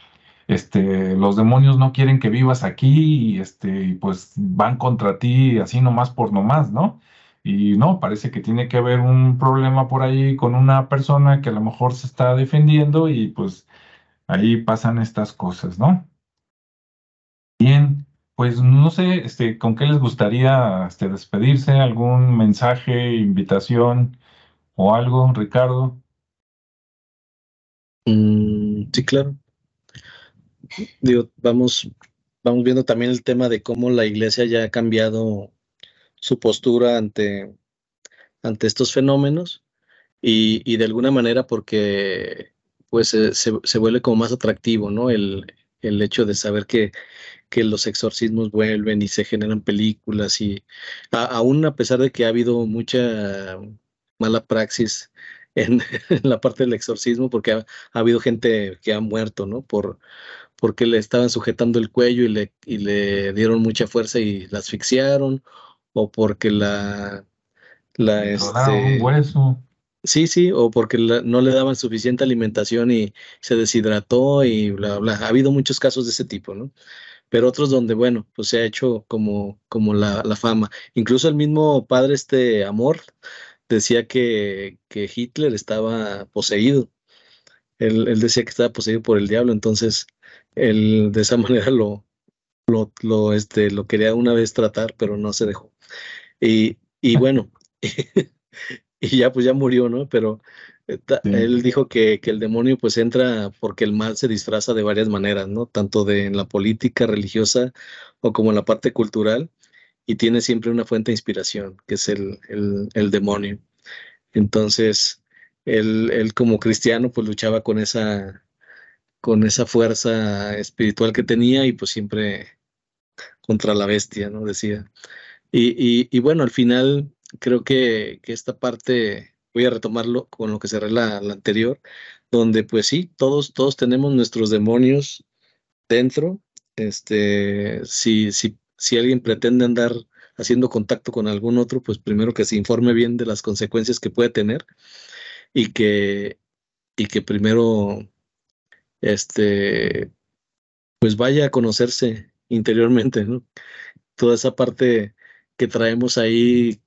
Speaker 1: este, los demonios no quieren que vivas aquí y este, pues van contra ti así nomás por nomás, ¿no? Y no, parece que tiene que haber un problema por ahí con una persona que a lo mejor se está defendiendo y pues ahí pasan estas cosas, ¿no? Bien, pues no sé, este, ¿con qué les gustaría este, despedirse? ¿Algún mensaje, invitación o algo, Ricardo?
Speaker 2: Mm, sí, claro. Vamos, vamos viendo también el tema de cómo la iglesia ya ha cambiado su postura ante, ante estos fenómenos y, y de alguna manera porque pues se, se, vuelve como más atractivo, ¿no? El, el hecho de saber que, que, los exorcismos vuelven y se generan películas y aún a pesar de que ha habido mucha mala praxis en, la parte del exorcismo, porque ha, habido gente que ha muerto, ¿no? Por, porque le estaban sujetando el cuello y le, y le dieron mucha fuerza y la asfixiaron, o porque la... la este,
Speaker 1: un hueso.
Speaker 2: Sí, sí, o porque no le daban suficiente alimentación y se deshidrató y bla, bla. Ha habido muchos casos de ese tipo, ¿no? Pero otros donde, bueno, pues se ha hecho como, como la, la fama. Incluso el mismo padre, este Amor, decía que, que Hitler estaba poseído. Él, él, decía que estaba poseído por el diablo, entonces él de esa manera lo, lo, lo, este, lo quería una vez tratar, pero no se dejó. Y, y bueno, y ya pues ya murió, ¿no? Pero eh, él dijo que, que, el demonio pues entra porque el mal se disfraza de varias maneras, ¿no? Tanto de en la política religiosa o como en la parte cultural y tiene siempre una fuente de inspiración, que es el, el, el demonio. Entonces, él, él, como cristiano pues luchaba con esa, con esa fuerza espiritual que tenía y pues siempre contra la bestia, ¿no? Decía. Y, y, y bueno, al final creo que, esta parte, voy a retomarlo con lo que cerré la, la, anterior, donde pues sí, todos, todos tenemos nuestros demonios dentro. Este, si, si, si alguien pretende andar haciendo contacto con algún otro, pues primero que se informe bien de las consecuencias que puede tener y que, y que primero este, pues vaya a conocerse interiormente. Toda esa parte que traemos ahí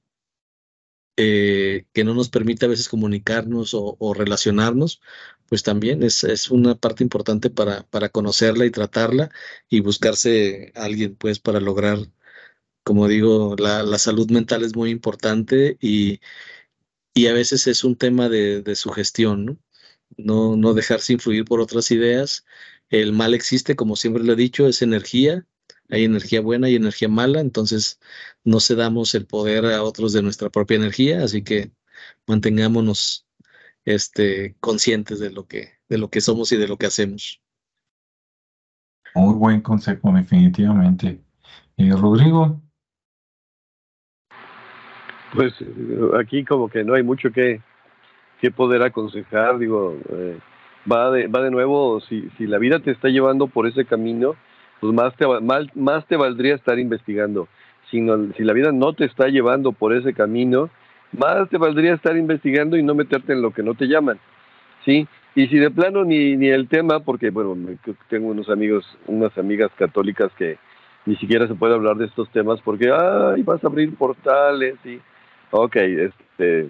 Speaker 2: eh, que no nos permite a veces comunicarnos o, relacionarnos, pues también es, es, una parte importante para, para conocerla y tratarla y buscarse a alguien pues para lograr, como digo, la, la salud mental es muy importante y, y, a veces es un tema de, de sugestión, ¿no? ¿no? No dejarse influir por otras ideas. El mal existe, como siempre lo he dicho, es energía hay energía buena y energía mala, entonces no cedamos el poder a otros de nuestra propia energía, así que mantengámonos este, conscientes de lo, que, de lo que somos y de lo que hacemos.
Speaker 1: Muy buen consejo, definitivamente. ¿Y Rodrigo?
Speaker 3: Pues aquí como que no hay mucho que, que poder aconsejar, digo, eh, va, de, va de nuevo, si, si la vida te está llevando por ese camino, pues más te, más, te valdría estar investigando. Si, si la vida no te está llevando por ese camino, más te valdría estar investigando y no meterte en lo que no te llaman. ¿Sí? Y si de plano ni, ni el tema, porque bueno, tengo unos amigos, unas amigas católicas que ni siquiera se puede hablar de estos temas porque, ay, vas a abrir portales y, ok, este,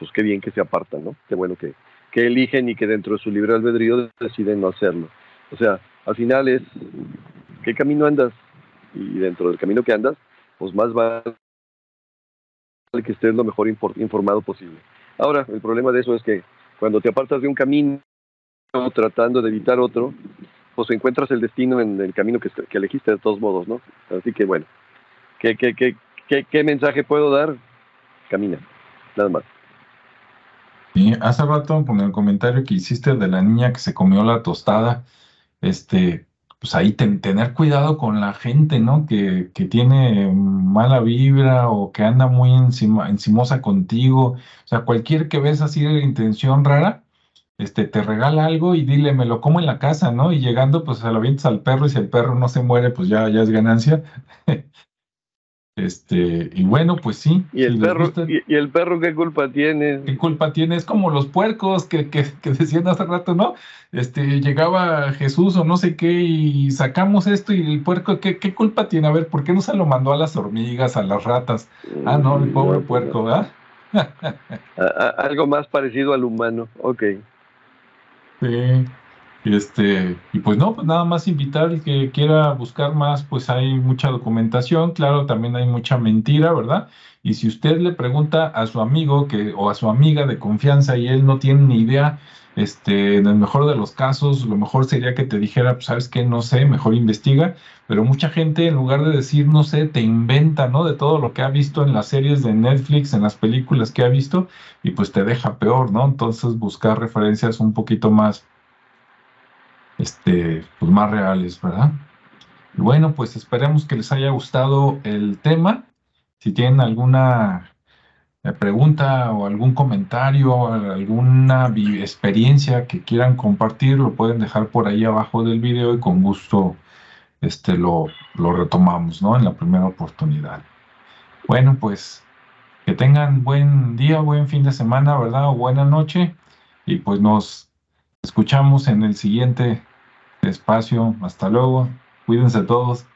Speaker 3: pues qué bien que se apartan, ¿no? Qué bueno que, que eligen y que dentro de su libre albedrío deciden no hacerlo. O sea, al final es qué camino andas y dentro del camino que andas, pues más vale que estés lo mejor informado posible. Ahora, el problema de eso es que cuando te apartas de un camino tratando de evitar otro, pues encuentras el destino en el camino que, elegiste de todos modos, ¿no? Así que bueno, ¿qué, qué, qué, mensaje puedo dar? Camina, nada más.
Speaker 1: Sí, hace rato con el comentario que hiciste de la niña que se comió la tostada, este, pues ahí tener cuidado con la gente, ¿no? Que, que, tiene mala vibra o que anda muy encima, encimosa contigo. O sea, cualquier que ves así de intención rara, este, te regala algo y dile, me lo como en la casa, ¿no? Y llegando, pues se lo avientas al perro y si el perro no se muere, pues ya, ya es ganancia. Este, y bueno, pues sí.
Speaker 3: ¿Y el, perro, y, el perro qué culpa tiene?
Speaker 1: ¿Qué culpa tiene? Es como los puercos que, que, decían hace rato, ¿no? Este, llegaba Jesús o no sé qué y sacamos esto y el puerco, ¿qué, qué culpa tiene? A ver, ¿por qué no se lo mandó a las hormigas, a las ratas? Ah, no, el pobre mm, puerco, ¿verdad?
Speaker 3: Algo más parecido al humano, ok.
Speaker 1: Sí. Este, y pues no, pues nada más invitar al que quiera buscar más, pues hay mucha documentación, claro, también hay mucha mentira, ¿verdad? Y si usted le pregunta a su amigo que, o a su amiga de confianza y él no tiene ni idea, este, en el mejor de los casos, lo mejor sería que te dijera, pues sabes que no sé, mejor investiga, pero mucha gente en lugar de decir no sé, te inventa, ¿no? De todo lo que ha visto en las series de Netflix, en las películas que ha visto, y pues te deja peor, ¿no? Entonces buscar referencias un poquito más este, pues más reales, ¿verdad? Y bueno, pues esperemos que les haya gustado el tema. Si tienen alguna eh, pregunta o algún comentario, alguna experiencia que quieran compartir, lo pueden dejar por ahí abajo del video y con gusto este, lo, lo retomamos, ¿no? En la primera oportunidad. Bueno, pues que tengan buen día, buen fin de semana, ¿verdad? O buena noche. Y pues nos escuchamos en el siguiente espacio. Hasta luego. Cuídense todos.